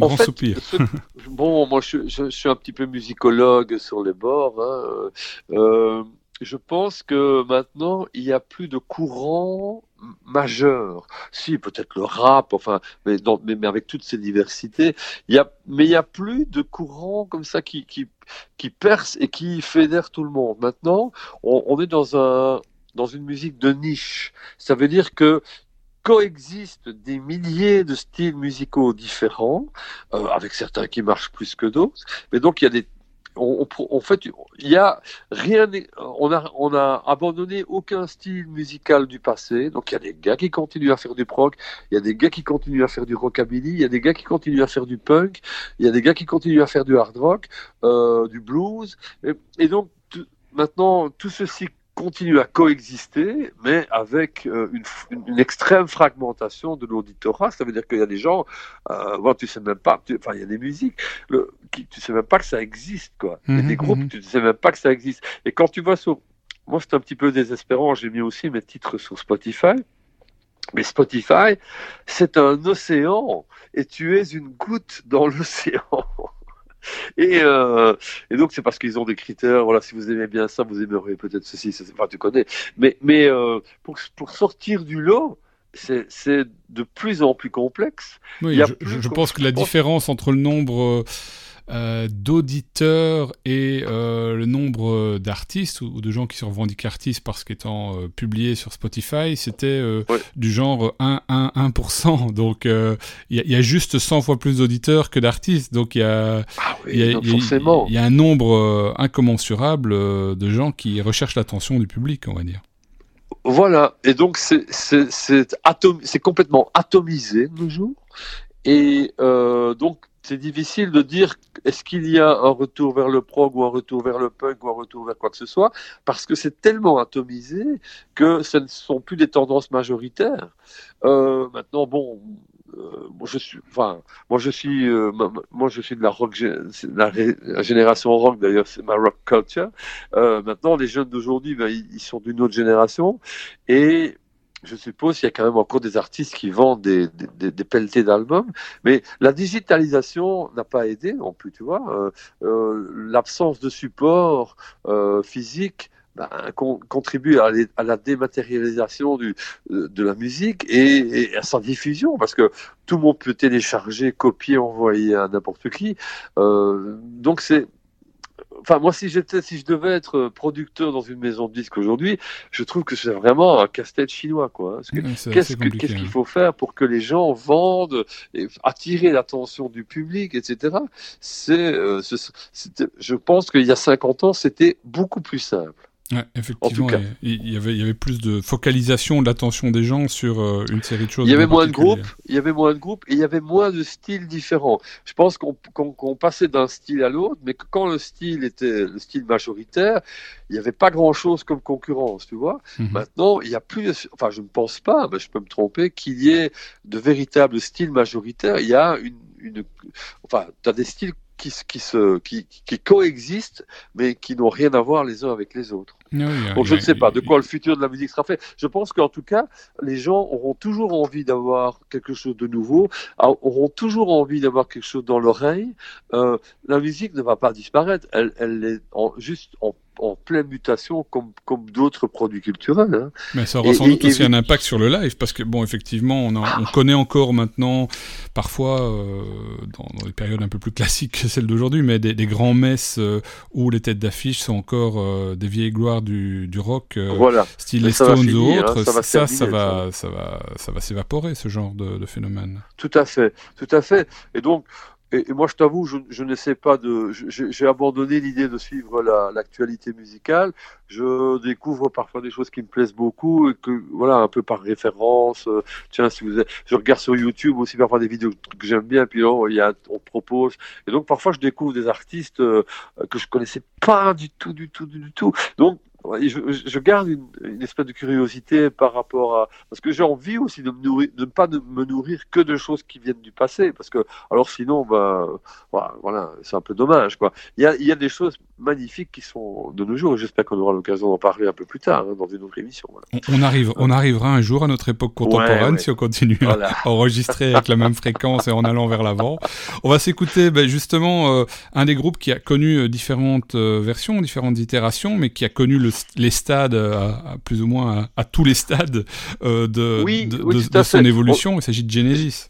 En fait, soupir. ce- bon, moi je, je- je suis un petit peu musicologue sur les bords. hein, euh, je pense que maintenant il n'y a plus de courant majeur. Si peut-être le rap, enfin, mais, dans- mais, mais avec toutes ces diversités, il y a, mais il n'y a plus de courant comme ça qui, qui, qui perce et qui fédère tout le monde. Maintenant, on, on est dans un dans une musique de niche. Ça veut dire que coexistent des milliers de styles musicaux différents, euh, avec certains qui marchent plus que d'autres. Mais donc il y a des, on, on- en fait, il y a rien, on a, on a abandonné aucun style musical du passé. Donc il y a des gars qui continuent à faire du prog, il y a des gars qui continuent à faire du rockabilly, il y a des gars qui continuent à faire du punk, il y a des gars qui continuent à faire du hard rock, euh, du blues. Et, et donc maintenant tout ceci continue à coexister, mais avec euh, une, extrême fragmentation de l'auditorat. Ça veut dire qu'il y a des gens, euh, bon, tu sais même pas, tu- enfin, il y a des musiques, le, qui, tu sais même pas que ça existe, quoi. Il y a Mhm, des groupes, mhm. tu sais même pas que ça existe. Et quand tu vas sur, moi, c'est un petit peu désespérant. J'ai mis aussi mes titres sur Spotify. Mais Spotify, c'est un océan et tu es une goutte dans l'océan. Et, euh, et donc c'est parce qu'ils ont des critères. Voilà, si vous aimez bien ça, vous aimerez peut-être ceci. ceci. Enfin, tu connais. Mais, mais euh, pour, pour sortir du lot, c'est c'est de plus en plus complexe. Oui, Il y a je, plus je- pense que la différence entre le nombre euh, d'auditeurs et euh, le nombre euh, d'artistes ou, de gens qui se revendiquent artistes parce qu'étant euh, publiés sur Spotify, c'était Ouais. du genre 1, 1, 1%. Donc il y, a- il y a juste 100 fois plus d'auditeurs que d'artistes. Donc il y Ah oui, y y a- un nombre incommensurable de gens qui recherchent l'attention du public, on va dire. Voilà, et donc c'est atom- complètement atomisé de nos jours. Et euh, donc c'est difficile de dire est-ce qu'il y a un retour vers le prog ou un retour vers le punk ou un retour vers quoi que ce soit, parce que c'est tellement atomisé que ce ne sont plus des tendances majoritaires. Euh, maintenant, bon, euh, moi je suis, enfin, moi je suis, euh, moi je suis de la rock, de la génération rock d'ailleurs, c'est ma rock culture. Euh, maintenant, les jeunes d'aujourd'hui, ben, ils, ils sont d'une autre génération et je suppose qu'il y a quand même encore des artistes qui vendent des, des, pelletés d'albums, mais la digitalisation n'a pas aidé non plus, tu vois. Euh, euh, L'absence de support euh, physique ben, con- contribue à, la dématérialisation de la musique et, et à sa diffusion, parce que tout le monde peut télécharger, copier, envoyer à n'importe qui. Donc c'est Enfin, moi, si j'étais, si je devais être producteur dans une maison de disques aujourd'hui, je trouve que c'est vraiment un casse-tête chinois, quoi. C'est Qu'est-ce compliqué, qu'est-ce qu'il hein. faut faire pour que les gens vendent, et attirer l'attention du public, etc. C'est, euh, je pense qu'il y a 50 ans, c'était beaucoup plus simple. Ouais, effectivement, il y, avait, il y avait plus de focalisation de l'attention des gens sur euh, une série de choses. Il y avait moins de groupes, il y avait moins de groupes et il y avait moins de styles différents. Je pense qu'on passait d'un style à l'autre, mais que quand le style était le style majoritaire, il n'y avait pas grand-chose comme concurrence, tu vois. Mhm. Maintenant, il y a plus, enfin, je ne pense pas, mais je peux me tromper, qu'il y ait de véritables styles majoritaires. Il y a une, une enfin, tu as des styles qui, se- qui, se, qui, qui coexistent, mais qui n'ont rien à voir les uns avec les autres. Oui, Donc je ne a- sais pas de quoi le futur de la musique sera fait. Je pense qu'en tout cas, les gens auront toujours envie d'avoir quelque chose de nouveau, auront toujours envie d'avoir quelque chose dans l'oreille. Euh, la musique ne va pas disparaître, elle, elle est en, juste en, en pleine mutation comme, comme d'autres produits culturels. hein. Mais ça aura Et- sans doute et- aussi un impact sur le live, parce que, bon, effectivement, on, a- on connaît encore maintenant, parfois, euh, dans, dans des périodes un peu plus classiques que celles d'aujourd'hui, mais des, des grands messes euh, où les têtes d'affiche sont encore euh, des vieilles gloires du, du rock, Voilà. style les Stones ou hein, autres. ça va ça, va, ça va, ça va s'évaporer, ce genre de, de phénomène. Tout à fait, tout à fait. Et donc, et, moi, je t'avoue, je, je n'essaie pas de. J'ai abandonné l'idée de suivre la- l'actualité musicale. Je découvre parfois des choses qui me plaisent beaucoup et que, voilà, un peu par référence. euh, tiens, si vous, êtes- je regarde sur YouTube aussi parfois des vidéos que j'aime bien, puis là, il y a, on propose. Et donc, parfois, je découvre des artistes euh, que je connaissais pas du tout, du tout, du tout. Donc, je, je garde une, une espèce de curiosité par rapport à parce que j'ai envie aussi de me nourrir, de ne pas me nourrir que de choses qui viennent du passé, parce que alors sinon, bah, voilà, c'est un peu dommage, quoi. Il y a, il y a des choses magnifiques qui sont de nos jours, et j'espère qu'on aura l'occasion d'en parler un peu plus tard hein, dans une autre émission. Voilà. On, on arrive, on arrivera un jour à notre époque contemporaine Ouais, ouais. si on continue à Voilà. enregistrer avec la même fréquence et en allant vers l'avant. On va s'écouter ben, justement euh, un des groupes qui a connu euh, différentes euh, versions, différentes itérations, mais qui a connu le, les stades euh, à, à plus ou moins à, à tous les stades euh, de, Oui, de, oui, de- tout à de son évolution. Il s'agit de Genesis.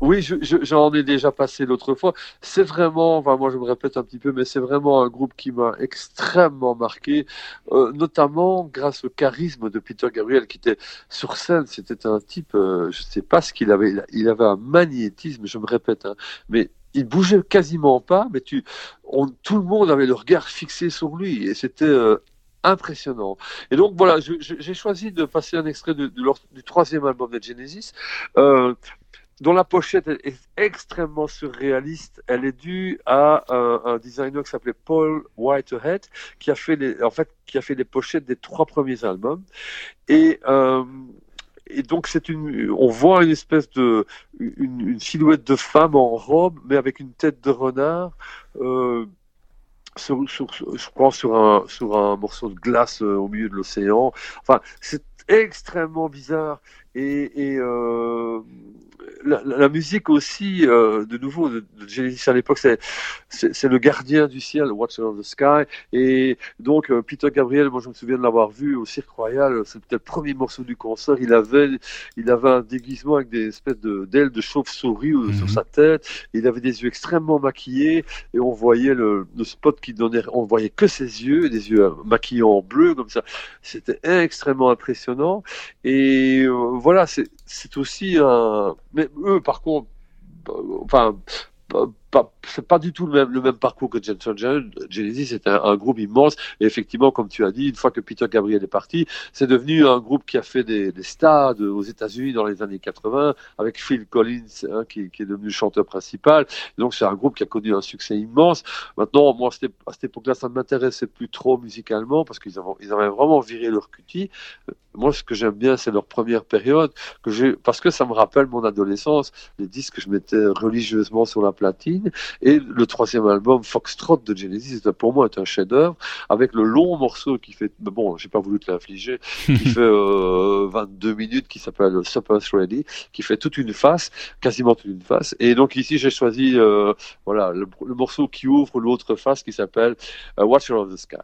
Oui, je- je- j'en ai déjà passé l'autre fois. C'est vraiment, enfin, moi je me répète un petit peu, mais c'est vraiment un groupe qui m'a extrêmement marqué, euh, notamment grâce au charisme de Peter Gabriel qui était sur scène. C'était un type, euh, je sais pas ce qu'il avait, il avait un magnétisme, je me répète, hein, mais il bougeait quasiment pas, mais tu, on, tout le monde avait le regard fixé sur lui et c'était euh, impressionnant. Et donc voilà, j'ai choisi de passer un extrait du troisième album de Genesis. Euh, dont la pochette est extrêmement surréaliste. Elle est due à un, designer qui s'appelait Paul Whitehead, qui a fait les, en fait, qui a fait les pochettes des trois premiers albums. Et, euh, donc c'est une, on voit une espèce de, une silhouette de femme en robe, mais avec une tête de renard. Euh, sur, sur, je crois sur un, sur un morceau de glace euh, au milieu de l'océan. Enfin, c'est extrêmement bizarre. Et, et euh, la, musique aussi, euh, de nouveau, de, de Genesis à l'époque, c'est, c'est, le gardien du ciel, Watcher of the Sky. Et donc, euh, Peter Gabriel, moi je me souviens de l'avoir vu au Cirque Royal, c'était le premier morceau du concert. Il avait, il avait un déguisement avec des espèces de, d'ailes de chauve-souris sur Mhm. sa tête. Il avait des yeux extrêmement maquillés et on voyait le, le spot qui donnait, on voyait que ses yeux, des yeux maquillés en bleu comme ça. C'était extrêmement impressionnant. Et euh, voilà, c'est aussi un. Mais eux, par contre, euh, enfin, pas- c'est pas du tout le même, le même parcours que Jensen John. Genesis, c'est un, groupe immense. Et effectivement, comme tu as dit, une fois que Peter Gabriel est parti, c'est devenu un groupe qui a fait des, des stades aux États-Unis dans les années 80, avec Phil Collins, hein, qui, qui, est devenu chanteur principal. donc, c'est un groupe qui a connu un succès immense. Maintenant, moi, à cette époque-là, ça ne m'intéressait plus trop musicalement parce qu'ils avaient, ils avaient vraiment viré leur cutie. Moi, ce que j'aime bien, c'est leur première période, que parce que ça me rappelle mon adolescence, les disques que je mettais religieusement sur la platine. Et le troisième album, Foxtrot de Genesis, pour moi, est un chef-d'œuvre, avec le long morceau qui fait, bon, j'ai pas voulu te l'infliger, qui fait euh, 22 minutes, qui s'appelle Supper's Ready, qui fait toute une face, quasiment toute une face. Et donc ici, j'ai choisi, euh, voilà, le, le, morceau qui ouvre l'autre face, qui s'appelle uh, Watcher of the Sky.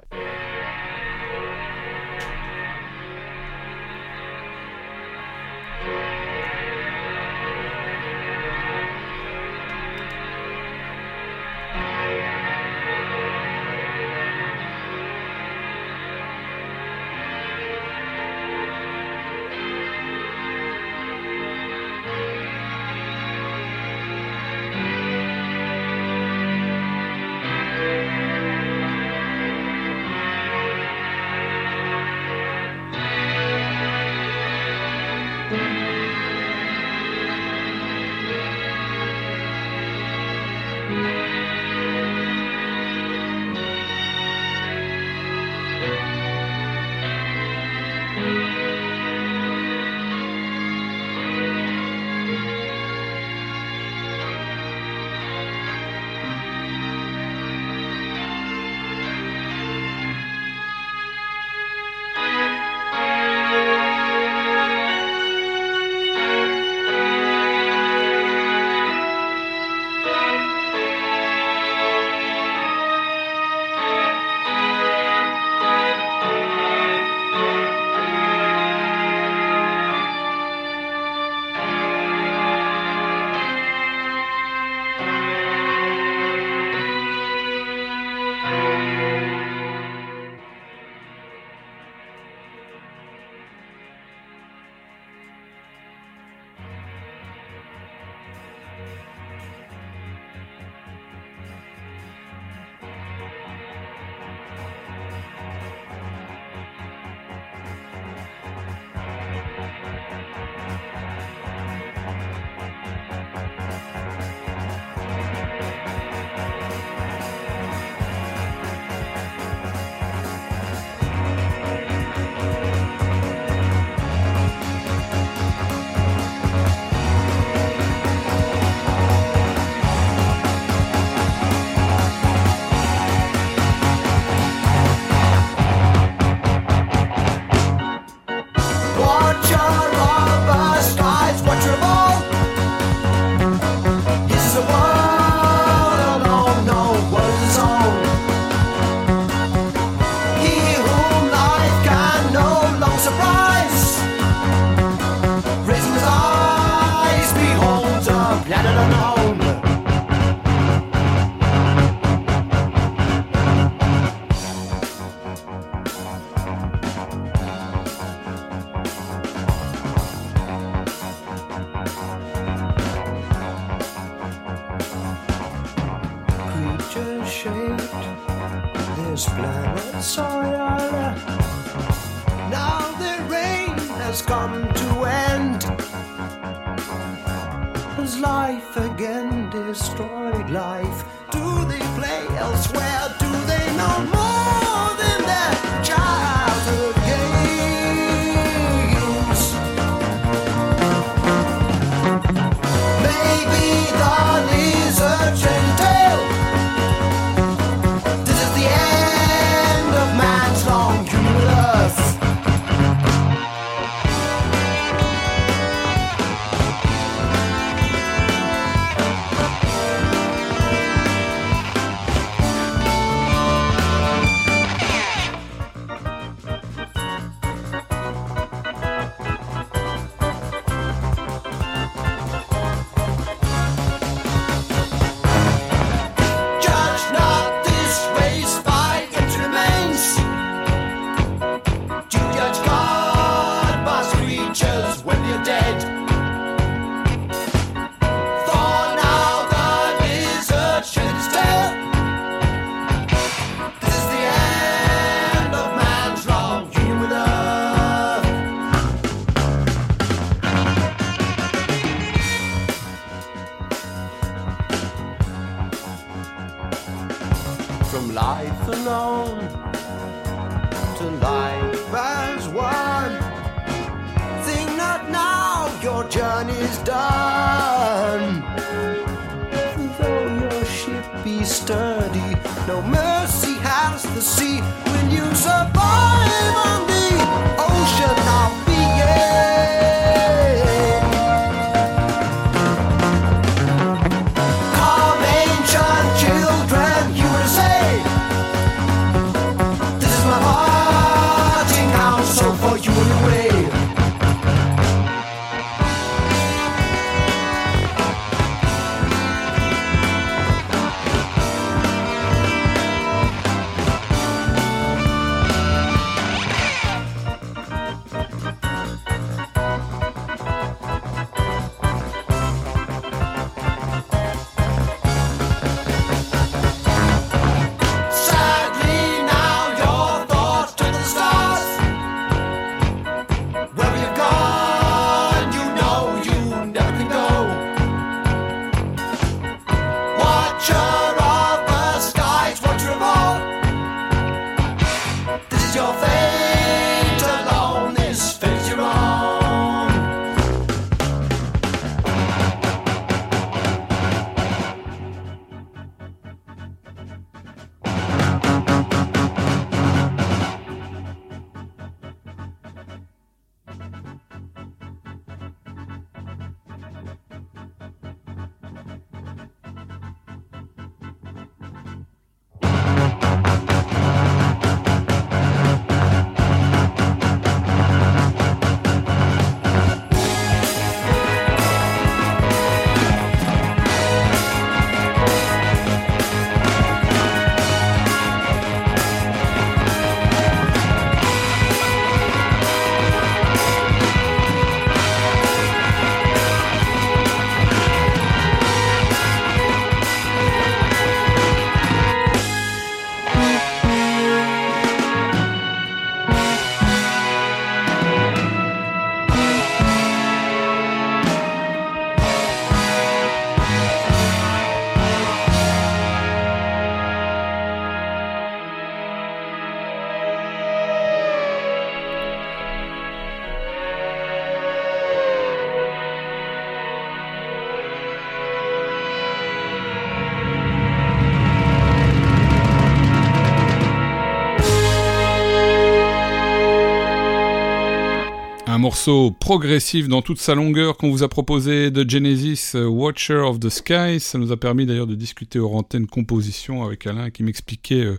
Morceau progressif dans toute sa longueur qu'on vous a proposé de Genesis, euh, Watcher of the Sky. Ça nous a permis d'ailleurs de discuter hors antenne composition avec Alain qui m'expliquait euh,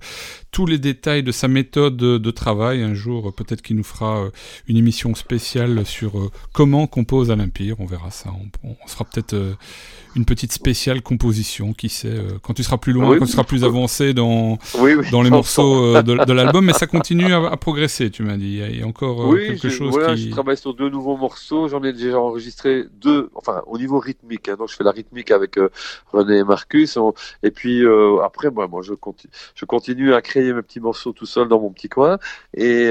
tous les détails de sa méthode de, travail. Un jour, euh, peut-être qu'il nous fera une émission spéciale sur comment compose Alain Pire. On verra ça. On, sera peut-être une petite spéciale composition, qui sait, euh, quand tu seras plus loin, Oui, quand tu seras plus avancé dans, Oui, oui. dans les morceaux euh, de, de l'album, mais ça continue à, à progresser, tu m'as dit. Il y a- encore euh, quelque chose voilà, qui... je travaille sur deux nouveaux morceaux. J'en ai déjà enregistré deux, enfin au niveau rythmique. hein. donc je fais la rythmique avec René et Marcus. On- et puis après, moi, moi je, continue, je continue à créer mes petits morceaux tout seul dans mon petit coin. Et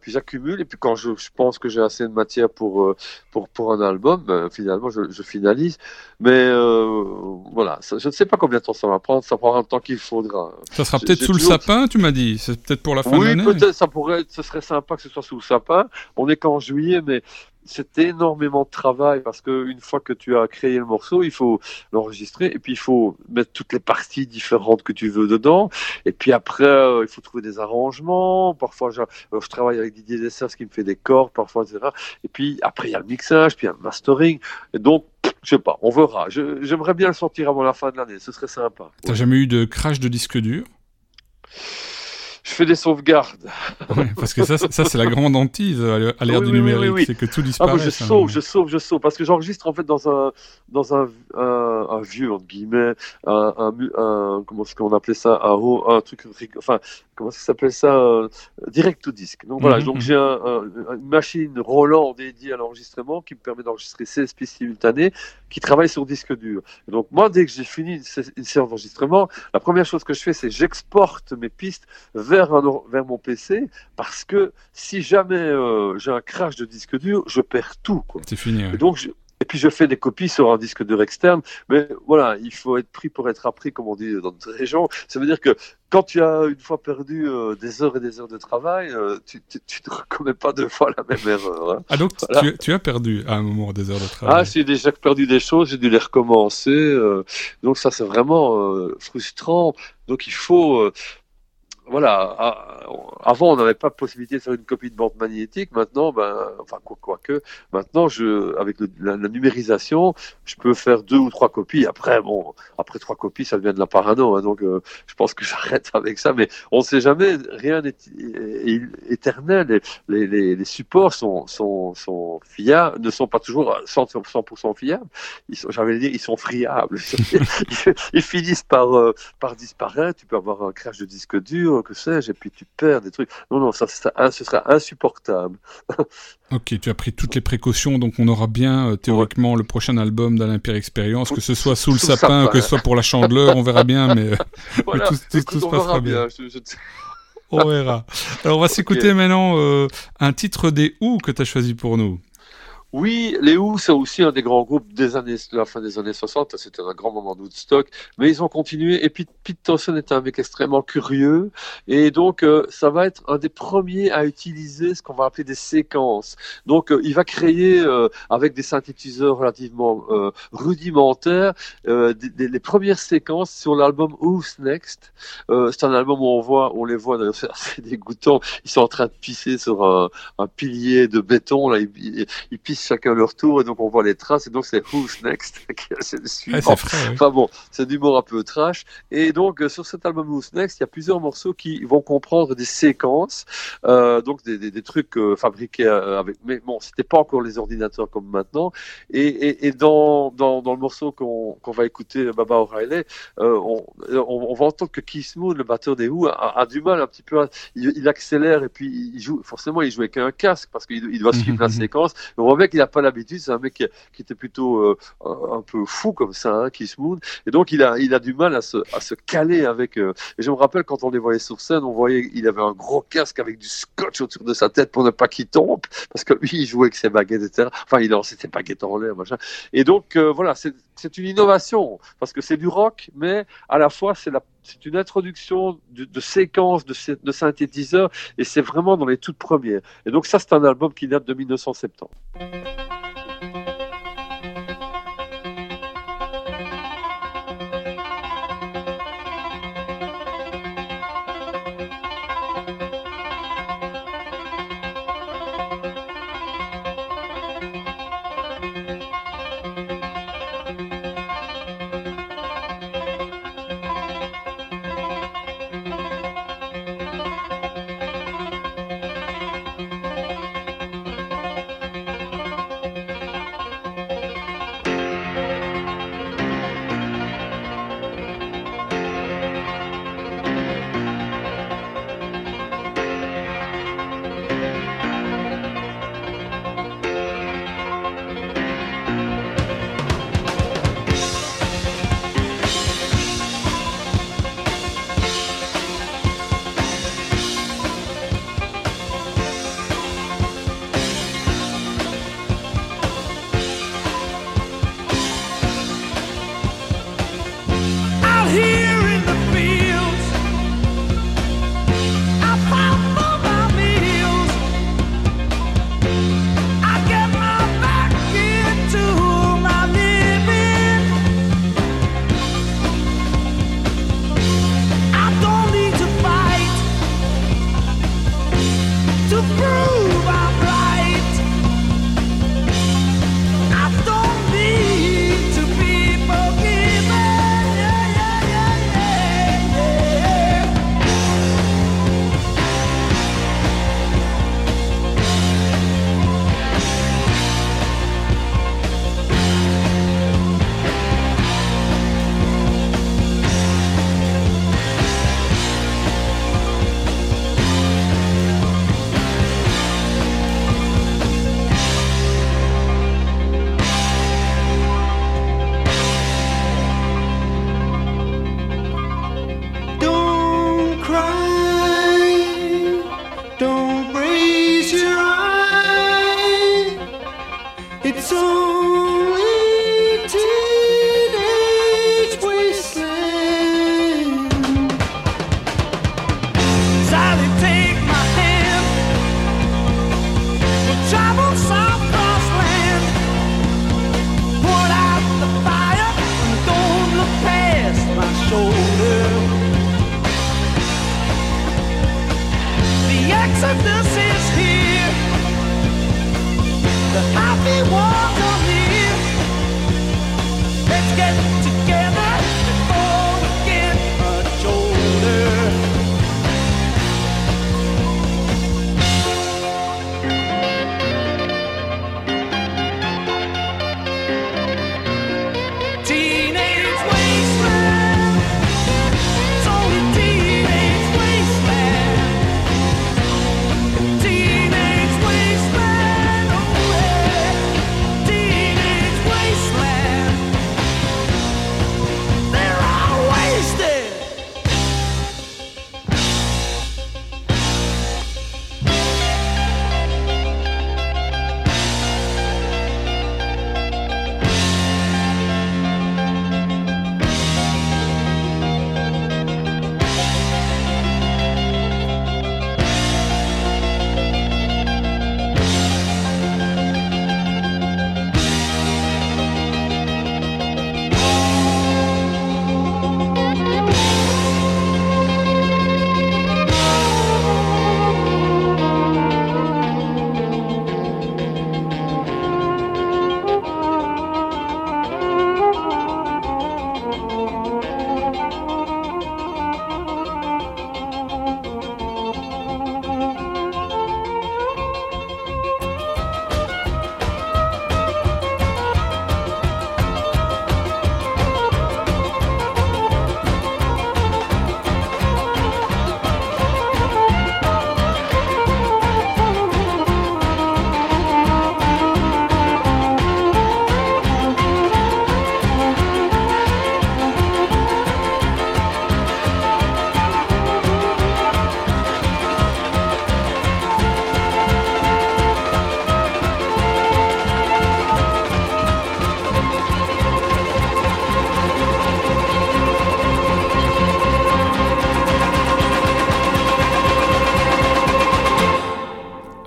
puis j'accumule. Et puis quand je, je pense que j'ai assez de matière pour pour pour un album, ben, finalement je, je finalise. Mais euh, voilà, ça- je ne sais pas combien de temps ça va prendre. Ça prendra le temps qu'il faudra. Ça sera peut-être sous le sapin, tu m'as dit. C'est peut-être pour la fin de Oui, l'année. peut-être, ça pourrait être, ce serait sympa que ce soit sous le sapin. On est qu'en juillet, mais c'est énormément de travail parce que une fois que tu as créé le morceau, il faut l'enregistrer et puis il faut mettre toutes les parties différentes que tu veux dedans. Et puis après, euh, il faut trouver des arrangements. Parfois, je, euh, je travaille avec Didier Dessers qui me fait des cordes, parfois, etc. Et puis après, il y a le mixage, puis il y a le mastering. Et donc, je sais pas, on verra. J'aimerais bien le sortir avant la fin de l'année. Ce serait sympa. T'as jamais eu de crash de disque dur? Je fais des sauvegardes. Ouais, Parce que ça, c'est- ça c'est la grande hantise à l'ère Oui, du numérique, oui, oui. c'est que tout Ah, disparaît. moi, je sauve, je sauve, je sauve, parce que j'enregistre en fait dans un, dans un, un, un vieux entre guillemets, un, un, un comment est-ce qu'on appelait ça, un, haut- un truc, enfin, comment ça s'appelle ça, un direct to disque. Donc voilà, Mhm, donc mhm. j'ai un, un- une machine Roland dédiée à l'enregistrement qui me permet d'enregistrer 16 pistes simultanées, qui travaille sur disque dur. Et donc moi, dès que j'ai fini une, sé- une séance d'enregistrement, la première chose que je fais, c'est j'exporte mes pistes vers un, or- vers mon PC, parce que si jamais euh, j'ai un crash de disque dur, je perds tout. Quoi. C'est fini. ouais. Et donc, je- et puis je fais des copies sur un disque dur externe. Mais voilà, il faut être pris pour être appris, comme on dit dans notre région. Ça veut dire que quand tu as une fois perdu euh, des heures et des heures de travail, euh, tu, tu, tu ne recommets pas deux fois la même erreur. hein. Ah donc tu- Voilà. tu, tu as perdu à un moment des heures de Ah, travail. j'ai déjà perdu des choses, j'ai dû les recommencer. euh, donc ça, c'est vraiment frustrant. Donc il faut... voilà, à- avant on n'avait pas possibilité de faire une copie de bande magnétique. Maintenant, ben, enfin quoi, quoi que, maintenant je, avec la, numérisation, je peux faire deux ou trois copies. Après, bon, après trois copies, ça devient de la parano. hein, donc, euh, je pense que j'arrête avec ça. Mais on ne sait jamais, rien n'est éternel. Les, les, les supports sont, sont, sont fiables, ne sont pas toujours 100%, 100% fiables. J'allais dire, ils sont friables. ils, ils finissent par, euh, par disparaître. Tu peux avoir un crash de disque dur, que sais-je, et puis tu perds des trucs. Non, non, ça, ça- ce sera insupportable. Ok, tu as pris toutes les précautions, donc on aura bien euh, théoriquement le prochain album d'Alain Pierre Expérience, que ce soit sous le Sous le sapin, sapin. que ce soit pour la chandeleur, on verra bien, mais euh, tout- tout- Écoute, tout se passera bien. Je- je- on verra. Alors on va s'écouter maintenant euh, un titre des Who que tu as choisi pour nous. Oui, les Who, c'est aussi un des grands groupes des années, de la fin des années 60. C'était un grand moment de Woodstock, mais ils ont continué. Et Pete, Pete Townsend est un mec extrêmement curieux, et donc euh, ça va être un des premiers à utiliser ce qu'on va appeler des séquences. Donc euh, il va créer euh, avec des synthétiseurs relativement euh, rudimentaires des, des- les premières séquences sur l'album Who's Next. C'est un album où on voit, on les voit c'est assez dégoûtant. Ils sont en train de pisser sur un, pilier de béton là. Ils pissent chacun leur tour et donc on voit les traces et donc c'est Who's Next qui est c'est le Ouais, ouais. Enfin bon, c'est d'humour un peu trash. Et donc euh, sur cet album Who's Next, il y a plusieurs morceaux qui vont comprendre des séquences, euh, donc des, des, des trucs euh, fabriqués avec. Mais bon, c'était pas encore les ordinateurs comme maintenant. Et, et, et dans, dans, dans le morceau qu'on qu'on va écouter, Baba O'Reilly, euh, on, on, on va entendre que Keith Moon, le batteur des Who, a, a du mal un petit peu. À, il, il accélère et puis il joue. Forcément, il joue avec un casque parce qu'il il doit suivre la séquence. On voit qu'il n'a pas l'habitude. C'est un mec qui, était plutôt euh, un, peu fou comme ça, hein, Keith Moon. Et donc il a, il a du mal à se, à se caler avec. euh, Et je me rappelle quand on les voyait sur scène, on voyait il avait un gros casque avec du scotch autour de sa tête pour ne pas qu'il tombe, parce que lui il jouait avec ses baguettes, etc. Enfin il lançait ses baguettes en l'air, machin. Et donc euh, voilà, c'est c'est une innovation parce que c'est du rock, mais à la fois c'est une introduction de, séquences de synthétiseurs et c'est vraiment dans les toutes premières. Et donc ça c'est un album qui date de 1970.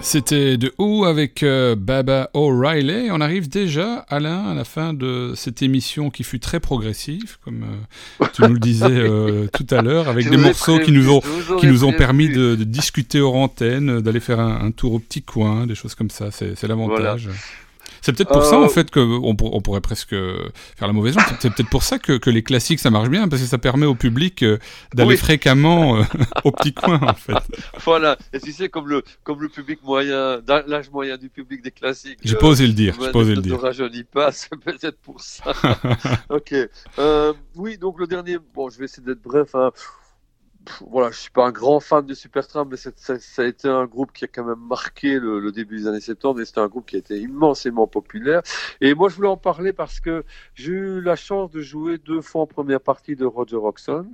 C'était de Who avec euh, Baba O'Reilly. On arrive déjà, Alain, à la fin de cette émission qui fut très progressive, comme euh, tu nous le disais euh, tout à l'heure, avec Je des morceaux qui nous ont, qui nous permis de, de discuter hors antenne, d'aller faire un, un tour au petit coin, des choses comme ça. C'est c'est l'avantage. C'est peut-être pour ça, Euh, en fait, qu'on on pourrait presque faire la mauvaise langue. C'est peut-être pour ça que, que les classiques, ça marche bien, parce que ça permet au public euh, d'aller Oui. fréquemment euh, au petit coin, en fait. Voilà. Et tu sais, comme le, comme le public moyen, l'âge moyen du public des classiques. J'ai euh, pas osé le dire, j'ai pas osé ne- le ne dire. rajeunit pas, c'est peut-être pour ça. ok. Euh, oui, donc le dernier, bon, je vais essayer d'être bref. hein. Voilà, je suis pas un grand fan de Supertramp, mais ça, ça a été un groupe qui a quand même marqué le, le début des années 70 et c'était un groupe qui a été immensément populaire. Et moi, je voulais en parler parce que j'ai eu la chance de jouer deux fois en première partie de Roger Roxon,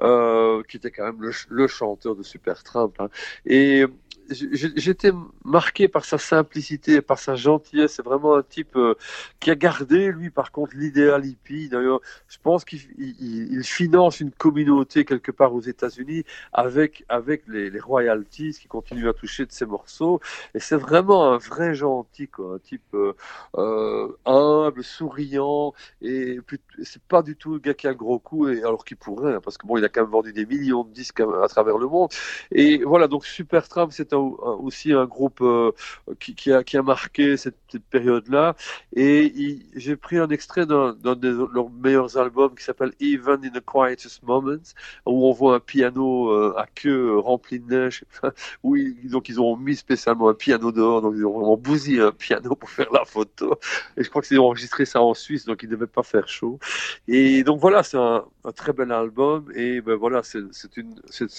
euh, qui était quand même le, le chanteur de Supertramp. hein. Et j'étais marqué par sa simplicité, par sa gentillesse. C'est vraiment un type euh, qui a gardé, lui, par contre, l'idéal hippie. D'ailleurs, je pense qu'il il- il- finance une communauté quelque part aux États-Unis avec, avec les, les royalties qui continuent à toucher de ses morceaux. Et c'est vraiment un vrai gentil, quoi. Un type euh, euh, humble, souriant. Et c'est pas du tout le gars qui a le gros coup, et, alors qu'il pourrait, hein, parce que bon, il a quand même vendu des millions de disques à, à travers le monde. Et voilà, donc Supertramp, c'est un aussi un groupe euh, qui, a, qui a marqué cette, période-là. Et j'ai pris un extrait d'un de leurs meilleurs albums qui s'appelle Even in the Quietest Moments, où on voit un piano euh, à queue euh, rempli de neige. où ils, donc ils ont mis spécialement un piano dehors, donc ils ont vraiment bousillé un piano pour faire la photo. Et je crois que c'est enregistré ça en Suisse, donc il ne devait pas faire chaud. Et donc voilà, c'est un, très bel album. Et ben voilà, c'est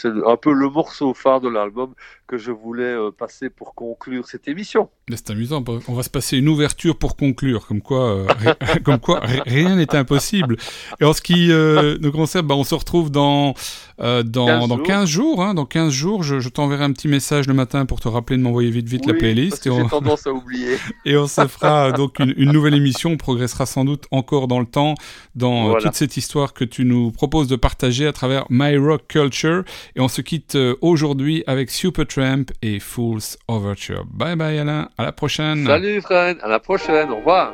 un peu le morceau phare de l'album que je voulais euh, passer pour conclure cette émission. C'est amusant, on va se passer une ouverture pour conclure, comme quoi, euh, comme quoi ri- rien n'est impossible. Et en ce qui euh, nous concerne, bah, on se retrouve dans, euh, dans, 15 dans jours. 15 jours. Hein, dans 15 jours, je, je t'enverrai un petit message le matin pour te rappeler de m'envoyer vite vite la playlist. que on, j'ai tendance à oublier. et on se fera donc une, une nouvelle émission. On progressera sans doute encore dans le temps dans Voilà. toute cette histoire que tu nous proposes de partager à travers My Rock Culture. Et on se quitte aujourd'hui avec Et Fool's Overture. Bye bye Alain, à la prochaine. Salut Fred, à la prochaine, au revoir.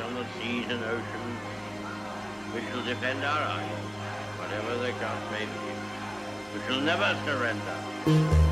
on the seas and oceans. We shall defend our island, whatever the cost may be. We shall never surrender.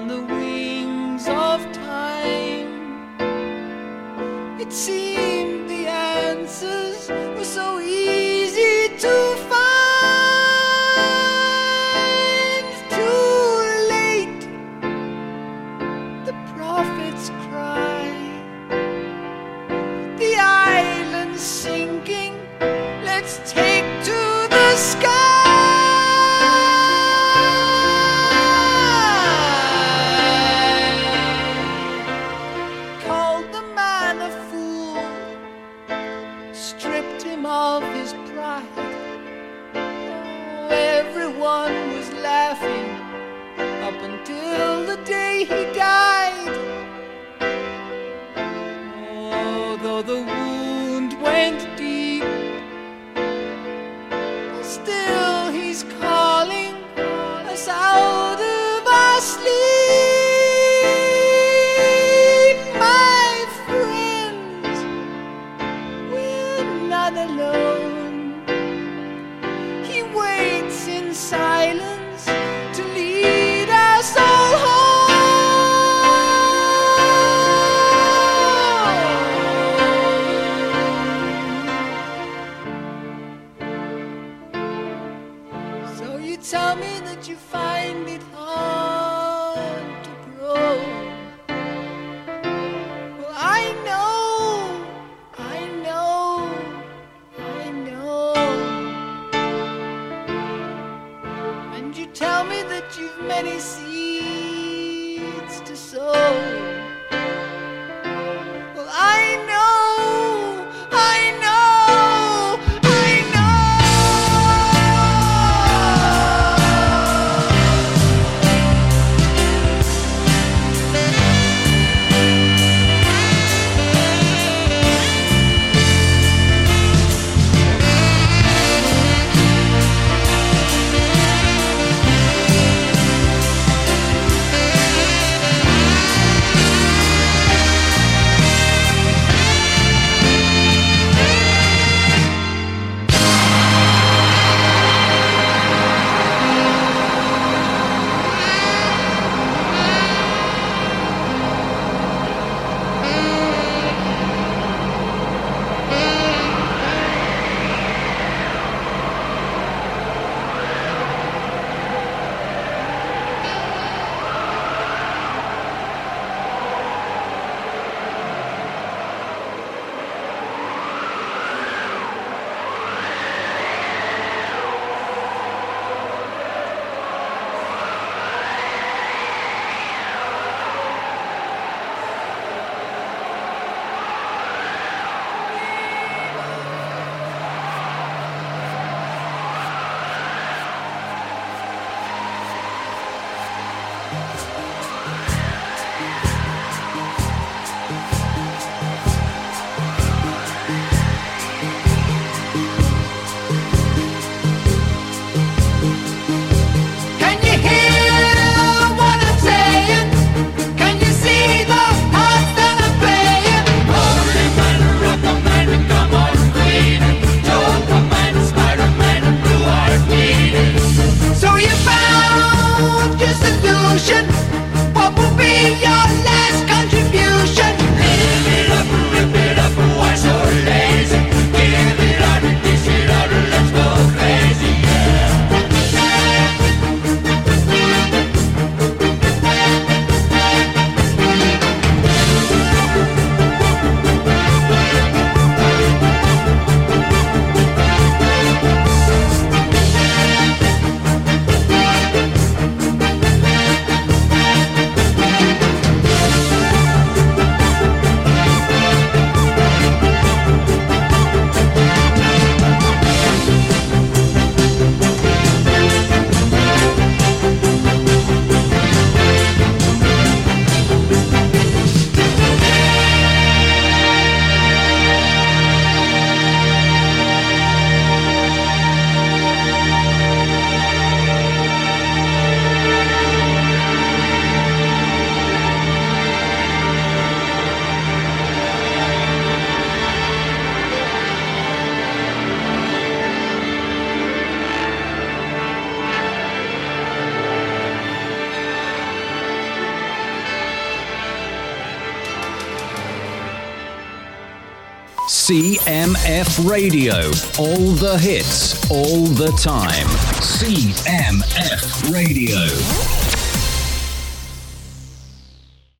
On the wings of time. It seemed CMF Radio. All the hits, all the time. CMF Radio.